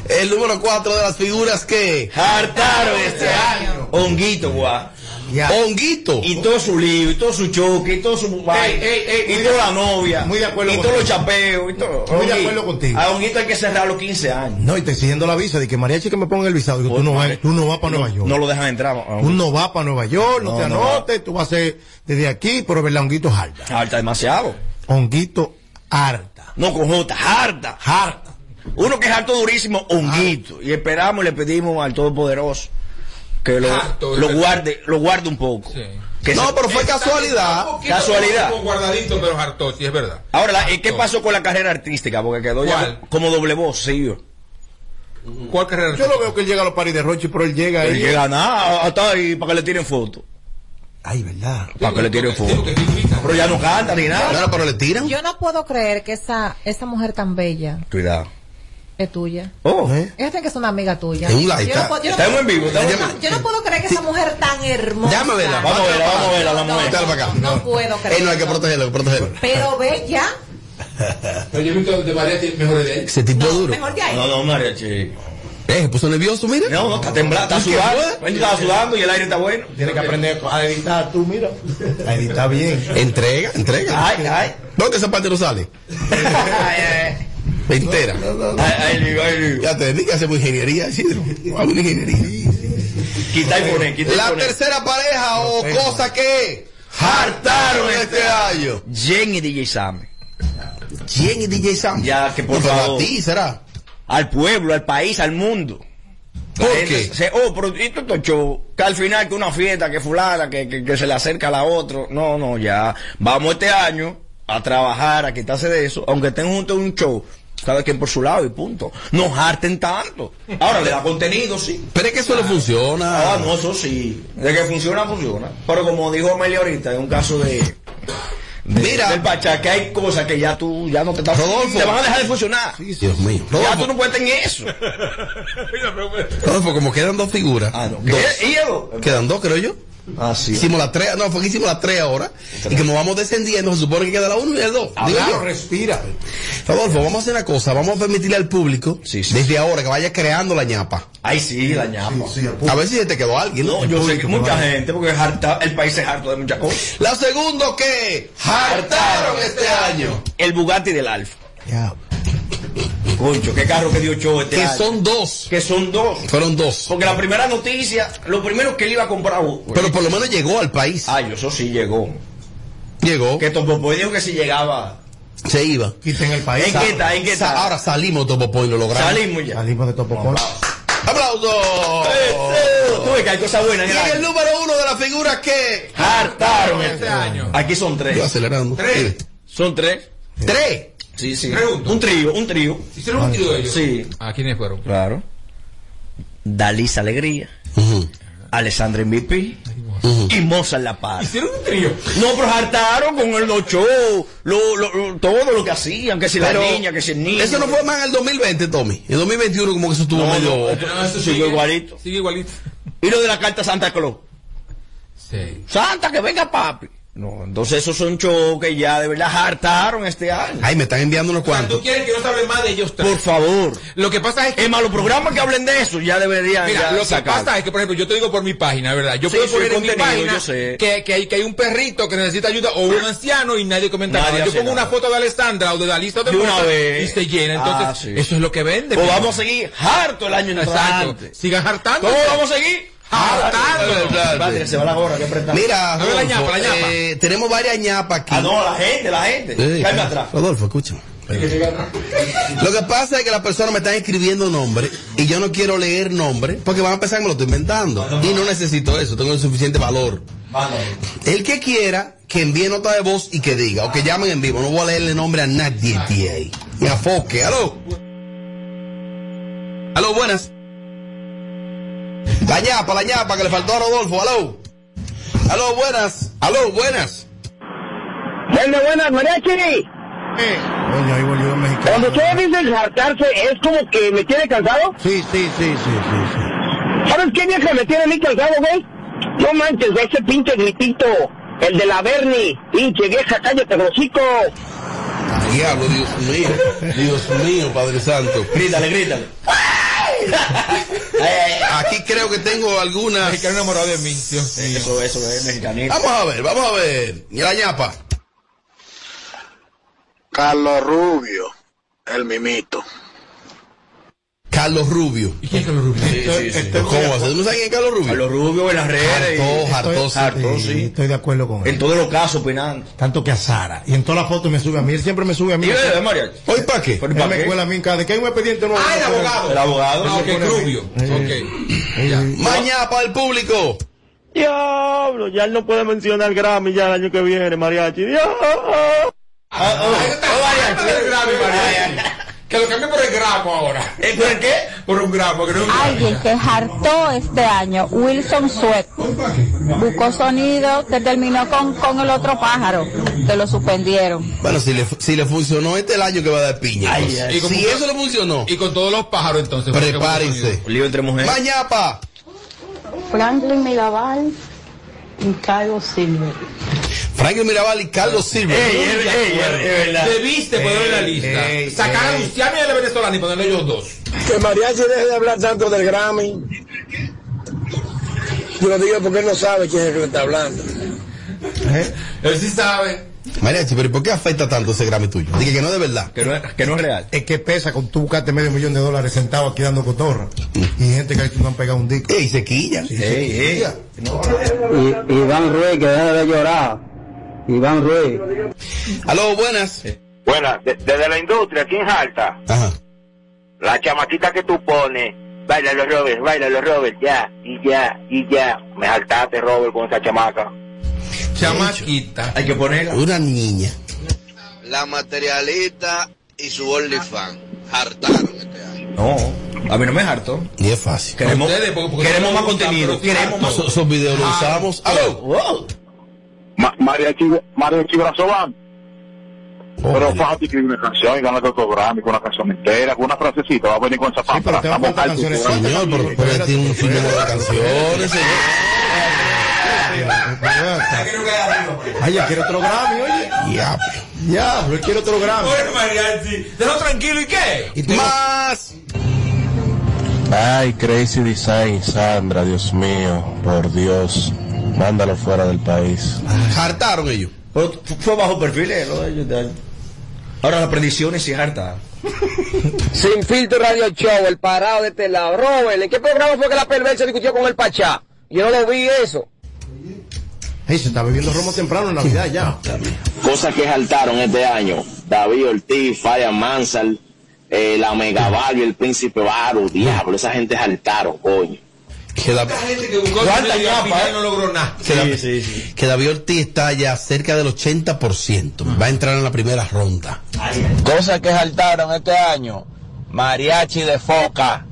El número 4 de las figuras que. hartaron este año. Honguito, guau. Ya. Honguito. Y todo su lío, y todo su choque, y todo su ey, ey, y toda la novia, muy de acuerdo y todos los chapeos, y todo. Muy de acuerdo contigo. A Honguito hay que cerrar los 15 años. No, y te exigiendo la visa de que mariachi que me ponga el visado. Digo, tú no vas, tú no vas para Nueva York. No lo dejan entrar. Tú no vas para Nueva York, no, No, te no anotes, tú vas a ser desde aquí, pero verdad, honguito es harta. Harta demasiado. Honguito harta. No con J, harta. Harta. Uno que es harto durísimo, Honguito. Y esperamos y le pedimos al Todopoderoso que lo, Harto, lo es guarde, lo guarde un poco. Sí. Que No, se- pero fue casualidad. Casualidad. guardadito, pero hartó, sí, es verdad. Ahora, la- ¿y qué pasó con la carrera artística? Porque quedó ¿Cuál? ya como doble voz, sí. ¿Cuál carrera? Yo lo veo que él llega a los paris de Rochi, pero él llega Él ahí. llega nada, hasta ahí para que le tiren foto. Ay, verdad. Para que le tiren foto. que significa? Pero ya no canta ni nada. Claro, pero le tiran. Yo no puedo creer que esa, esa mujer tan bella Cuidado. Es tuya. Oh, ¿Eh? Ella tiene que ser una amiga tuya. Es un like, Yo no yo no estamos en vivo. Yo no- Yo no puedo creer que esa mujer tan hermosa. Déjame verla. Vamos a verla, vamos a verla, la No, mujer. Acá. No puedo Ey, creer. no hay que protegerlo, hay que protegerlo. Pero bella, Pero yo he visto de María mejores de ahí. Ese tipo duro. mejor de ahí. No, no, mariachi. Eh, se puso nervioso, mira. No, no, está temblando, está ¿Y qué sudando. Está sudando y el aire está bueno. Tienes que aprender a editar tú, mira. A editar bien. Entrega, entrega. Ay, ay. ¿Dónde esa parte no sale? Ay, ay, Entera. ay, ay, ay. Ya te dedicas a hacer ingeniería, Isidro. Hago una ingeniería. Quita y pone, quita y La tercera pareja o cosa que hartaron este año. Jen y DJ Sam. ¿Quién es DJ Sam? Ya, que por No, favor. a ti será. Al pueblo, al país, al mundo. ¿Por qué? se- oh, pero y esto es show, que al final que una fiesta, que fulana, que, que, que se le acerca a la otra. No, no, ya. Vamos este año a trabajar, a quitarse de eso, aunque estén juntos en un show, cada quien por su lado y punto. No harten tanto. Ahora le da contenido, sí. Pero es que eso no funciona. Ah, no, eso sí. De que funciona, funciona. Pero como dijo Amelia ahorita, es un caso de. de- Mira. del Pachá, que hay cosas que ya tú ya no te estás. Rodolfo. Te van a dejar de funcionar. Dios mío. Ya tú Rodolfo, no puedes tener eso. Rodolfo, como quedan dos figuras. Ah, no. dos. ¿Qué? ¿Hígado? Quedan dos, creo yo. Ah, sí. Hicimos las tres, no, fue que hicimos las tres ahora. Y como vamos descendiendo, se supone que queda la uno y el dos. Digo yo. respira. Rodolfo, vamos a hacer una cosa. Vamos a permitirle al público, Sí, sí. desde ahora, que vaya creando la ñapa. Ay, sí, la ñapa. A ver si se te quedó alguien. ¿no? No, yo sé que mucha gente, porque es harta, el país es harto de muchas cosas. La segunda que hartaron este año. El Bugatti del Alfa. Ya. Concho, qué carro que dio show este Que año. son dos. Que son dos. Fueron dos. Porque la primera noticia, lo primero que él iba a comprar. Pero por lo menos llegó al país. Ay, eso sí llegó. Llegó. Que Topopoy dijo que si llegaba. Se iba. Quiten el país. ¿En qué está? ¿En qué está? Ahora salimos Topo y lo logramos. Salimos ya. Salimos de Topopón. ¡Aplausos! Tú ves que hay cosas buenas Y en en el número uno de las figuras que Hartaron este año. Aquí son Yo tres. acelerando. Tres. Son tres. Tres. Sí, sí. Pregunto. Un trío, un trío. ¿Hicieron un trío de ellos? Sí. ¿A quiénes fueron? Claro. Dalisa Alegría, Ujú, Alessandra MVP y Mozart La Paz. ¿Hicieron un trío? No, pero hartaron con el shows, lo, lo- lo- todo lo que hacían, que si Pero la niña, que si el niño. Eso no fue más en el 2020, Tommy. En el 2021 como que eso estuvo No, medio... no, No, eso Sigue igualito. Sigue igualito. Y lo de la carta Santa Claus. Sí. Santa, que venga papi. No, entonces esos son shows que ya de verdad hartaron este año. Ay, me están enviando unos O sea, cuantos. tú quieres que no se hable más de ellos tres. Por favor. Lo que pasa es que. Es más, los programas que hablen de eso ya deberían Mira, ya lo que pasa es que, por ejemplo, yo te digo por mi página, ¿verdad? Yo Sí, puedo poner en mi página que, que, hay, que hay un perrito que necesita ayuda o un anciano y nadie comenta Nadie nada. Yo pongo una foto de Alessandra o de Dalisa o de, De una vez. y se llena. Entonces, Ah, sí. eso es lo que vende. Pues mi vamos a seguir harto el año Exacto. Sigan hartando. ¿Cómo vamos a seguir? Padre, se va la gorra, que apretar. Mira, Dame la Rodolfo, ñapa, la ñapa. eh, tenemos varias ñapas aquí. Ah, no, la gente, la gente. Sí, Cállame atrás. Rodolfo, escúchame. Lo que pasa es que las personas me están escribiendo nombres y yo no quiero leer nombres porque van a pensar que me lo estoy inventando. Y no necesito eso, tengo el suficiente valor. El que quiera, que envíe nota de voz y que diga, o que llamen en vivo. No voy a leerle nombre a nadie. Ni a Foque. Aló. Aló, buenas. La ñapa, la ñapa que le faltó a Rodolfo. Aló. Aló, buenas. Aló, buenas. Buenas, buenas, mariachi. Coño, ahí volvió el mexicano. Cuando ustedes dicen hartarse, ¿es como que me tiene cansado? Sí, sí, sí, sí, sí, sí. ¿Sabes qué vieja me tiene a mí cansado, güey? No manches, ese pinche gritito, el de la Bernie, pinche vieja, cállate, hocico. Diablo, Dios mío. Dios mío, Padre Santo. Grítale, grítale. Aquí creo que tengo algunas. Mexicano enamorado de mí, Dios mío. Eso, eso es mexicanito. Vamos a ver, vamos a ver. Y la ñapa. Carlos Rubio, el mimito. Carlos Rubio. ¿Y quién es Carlos Rubio? Sí, sí, sí. ¿Cómo va a ser? ¿No saben quién es Carlos Rubio? A los rubios en las redes. Sí. Estoy de acuerdo con él. En todos los casos, opinando. Tanto que a Sara. Y en todas las fotos me sube a mí. Él siempre me sube a mí. ¿Y de mariachi? ¿Hoy para qué? ¿Por Él para me cuela a mí en cada vez que hay un expediente nuevo. Ah, el abogado. El abogado. Ah, ok. Rubio. Eh, Ok. Ya. Mañapa del público. Diablo, ya él no puede mencionar Grammy ya el año que viene, mariachi. Diablo. Que lo cambie por el gramo ahora. ¿Eh, ¿Por qué? Por un gramo, que no es un gramo. Alguien que hartó este año, Wilson Sweat, buscó sonido que terminó con, con el otro pájaro, que lo suspendieron. Bueno, si le, si le funcionó este el año que va a dar piña. Ay, pues. ay. Y como si eso le funcionó, Y con todos los pájaros entonces. prepárense. Un lío entre mujeres. Mañapa. Franklin Mirabal y Carlos Silver. Franklin Mirabal y Carlos Silva. Ey, ey, ey, es verdad. Debiste ponerlo en la lista. ey, Sacar a. Luciano y a la venezolana y ponerle ellos dos. Que mariachi deje de hablar tanto del Grammy. Yo lo digo porque él no sabe quién es el que le está hablando. Él sí sabe. Mariachi, pero ¿y por qué afecta tanto ese Grammy tuyo? Dije que no es de verdad. Que no es, que no es real. Es que pesa con tú buscaste medio millón de dólares sentado aquí dando cotorra. Y gente que no han pegado un disco. Ey, se quilla. Ey, ey. Iván Ruiz, que deje de llorar. Iván Ruiz. Aló, buenas. Bueno, desde la industria, ¿quién jalta? Ajá. La chamaquita que tú pones. Baila los Robert, baila los Robert, ya, y ya, y ya. Me jaltaste, Robert, con esa chamaca. Chamaquita. Hay que ponerla. Una niña. La materialista y su OnlyFans hartaron este año. No, a mí no me harto. Y es fácil. Queremos, Ustedes, porque- porque queremos no más gusta, contenido. Queremos más. Esos, videos los usamos. Aló. Wow. Mariachi, Mariachi Brazoban. Oh, Pero María. fácil escribir una canción y ganar otro Grammy con una canción entera, con una frasecita, va a venir con esa Sí, pero te van a Vamos faltar a canciones. Señor, pero, pero tiene un sinnúmero de canciones, señor. Ay, ya quiere otro Grammy, oye. Diablo. Diablo, él quiere otro Grammy. Bueno, mariachi. Déjalo tranquilo y qué. Y tengo- Más. Ay, Crazy Design, Sandra, Dios mío, por Dios, mándalo fuera del país. Hartaron ellos. Pero fue bajo perfil, eh, lo de ellos de año. Ahora las predicciones sí harta. Sin filtro radio show, el parado de este lado. Robert, ¿en qué programa fue que la perversa discutió con el Pachá? Yo no lo vi eso. Ey, se está bebiendo romo temprano en Navidad ya. Cosas que saltaron este año. David Ortiz, Faya Mansal, eh, la Megavalio, el Príncipe Baro, diablo, esa gente saltaron, coño. Que, La gente que buscó ¿Cuánta dinero y al ñapa, final eh? no logró nada. que da- Sí, sí, sí. que David Ortiz está ya cerca del 80%. Va a entrar en la primera ronda. Cosas que saltaron este año. Mariachi de foca.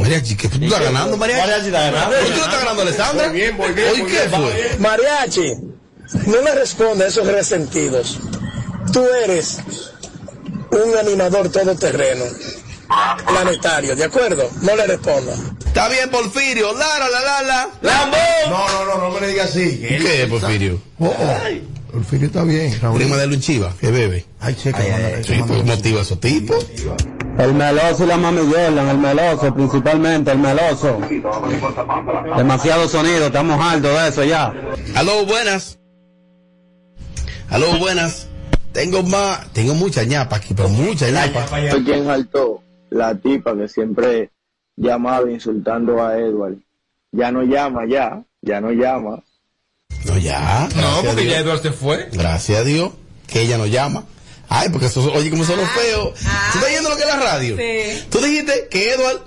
Mariachi, ¿qué tú estás ganando, Mariachi? Mariachi está ganando. ¿Hoy tú estás ganando, Alessandra? Voy bien, voy bien, ¿Hoy voy qué fue? Mariachi, no me responde a esos resentidos. Tú eres un animador todoterreno. planetario, ¿de acuerdo? No le responda. Está bien, Porfirio. Lara, la, la, la. ¡Lambo! No, no, no, no me le diga así. ¿Qué es, Porfirio? Oh, oh. Porfirio está bien, Raúl. Prima de Luchiva, que bebe. Ay, checa, manda- Sí, pues, motiva a esos tipos. El meloso y la mami Jordan, el meloso principalmente, el meloso. Demasiado sonido, estamos hartos de eso ya. Aló, buenas. Aló, buenas. Tengo más, tengo mucha ñapa aquí, pero mucha ñapa. Fue quien saltó la tipa que siempre llamaba insultando a Edward. Ya no llama, ya, ya no llama. No, ya. No, porque ya Eduardo se fue. Gracias a Dios que ella nos llama. Ay, porque eso, oye, como son los feos. ¿Tú estás viendo lo que es la radio? Sí. Tú dijiste que Edward.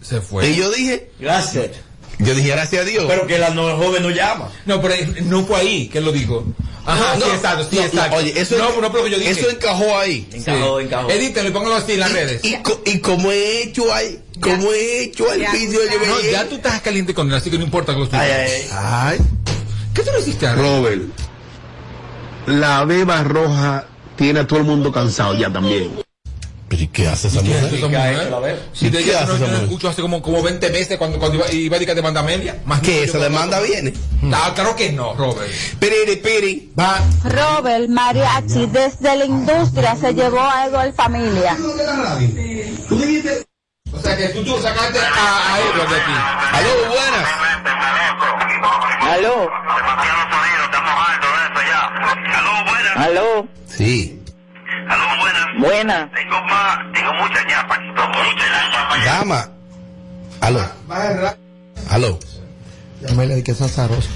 Se fue. Y yo dije. Gracias. Yo dije, gracias a Dios. Pero que la no, joven no llama. No, pero eh, no fue ahí que lo dijo. Ajá, No, sí, exacto, sí, no, exacto. no, oye, eso- no, no, pero que yo dije. eso encajó ahí. Encajó, Sí. encajó. Edítelo y póngalo así en las redes. Y, co- y como he hecho ahí, como he hecho al Ya vídeo, yo No, ya tú estás caliente con él, así que no importa que lo Ay, ay, ay. Ay, ¿Qué tú le hiciste a Robert, la beba roja tiene a todo el mundo cansado ya también. pero ¿y qué hace esa ¿Qué hace mujer? esa ¿Qué ha mujer? ver? Si ¿Y de qué hace no, yo no mujer? escucho hace como, como 20 meses cuando, cuando iba, iba a decir que te manda media. Más ¿Qué? que ¿Esa demanda viene? Ah, claro que no, Robert. Piri, piri. Va. Robert Mariachi desde la industria se llevó a Edward familia. Tú dijiste. O sea que tú, tú sacaste a, a Edward de aquí. Aló, buenas. Aló. Aló. Sí. Buena. Dama. Aló. Aló. Llámele de que es azaroso.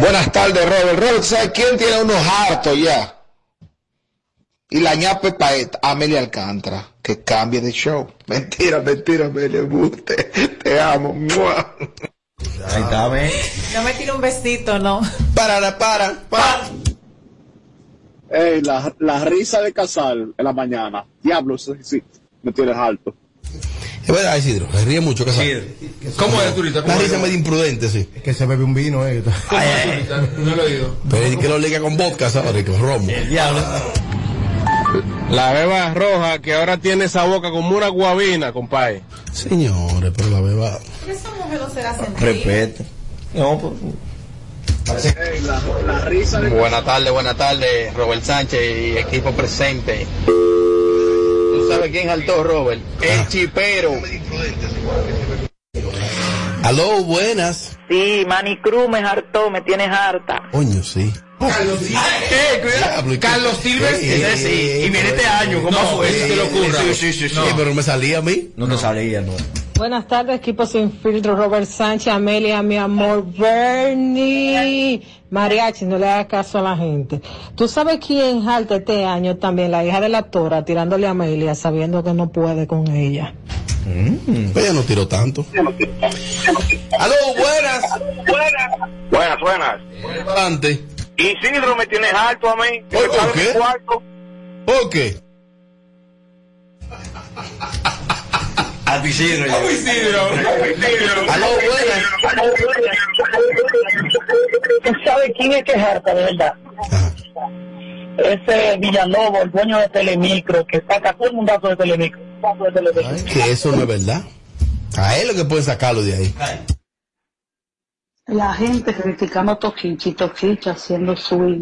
Buenas tardes, Robert. Robert, ¿sabes quién tiene unos hartos ya? Y la ñapa es pa' esta, Amelia Alcántara, que cambie de show. Mentira, mentira, Amelia, buste. Te amo. ¡Mua! Ahí está, ven. No me tire un besito, no. Para, para, para. Ey, la, la risa de Casal en la mañana. Diablo, sí, sí, me tienes alto. Es verdad, Isidro. Se ríe mucho, que ¿Cómo es, Turita? La ¿Cómo risa es? medio imprudente, sí. Es que se bebe un vino, eh. ¿Cómo es, Turita? No lo he oído. Pero es que lo liga con vodka, ¿sabes? Con romo. El diablo. La beba roja que ahora tiene esa boca como una guabina, compadre. Señores, pero la beba. Esa mujer no será sentir. Repete. No, pues. La, la risa de Buenas tardes, buenas tardes, Robert Sánchez y equipo presente. ¿Tú sabes quién saltó, Robert? El chipero. Aló, buenas. Sí, Manny Cruz me hartó, me tienes harta. Coño, sí. Eh. Carlos Silver. Ese sí. Y viene este año, ¿cómo No, fue? ese se le ocurra. Sí, sí, sí, sí. Sí, pero me salía a mí. No te salía, no. Buenas tardes, equipo sin filtro, Robert Sánchez, Amelia, mi amor, Bernie, Mariachi, no le hagas caso a la gente. ¿Tú sabes quién jalta este año también? La hija de la Tora, tirándole a Amelia, sabiendo que no puede con ella. Pues ella no tiró tanto. Aló, buenas. Buenas, buenas. Adelante. Isidro, me tienes alto a mí. ¿Por ¿Sabes qué? mi cuarto? ¿Por qué? A tu Isidro. ¿Cómo Isidro? Aló, buenas. ¿Tú sabes quién es que es harta, de verdad? Ese Villalobos, el dueño de Telemicro, que saca todo el mundazo de Telemicro. De Telemicro. Que eso no es verdad. A él lo que puede sacarlo de ahí. La gente criticando Toquichi, Toquichi haciendo swing.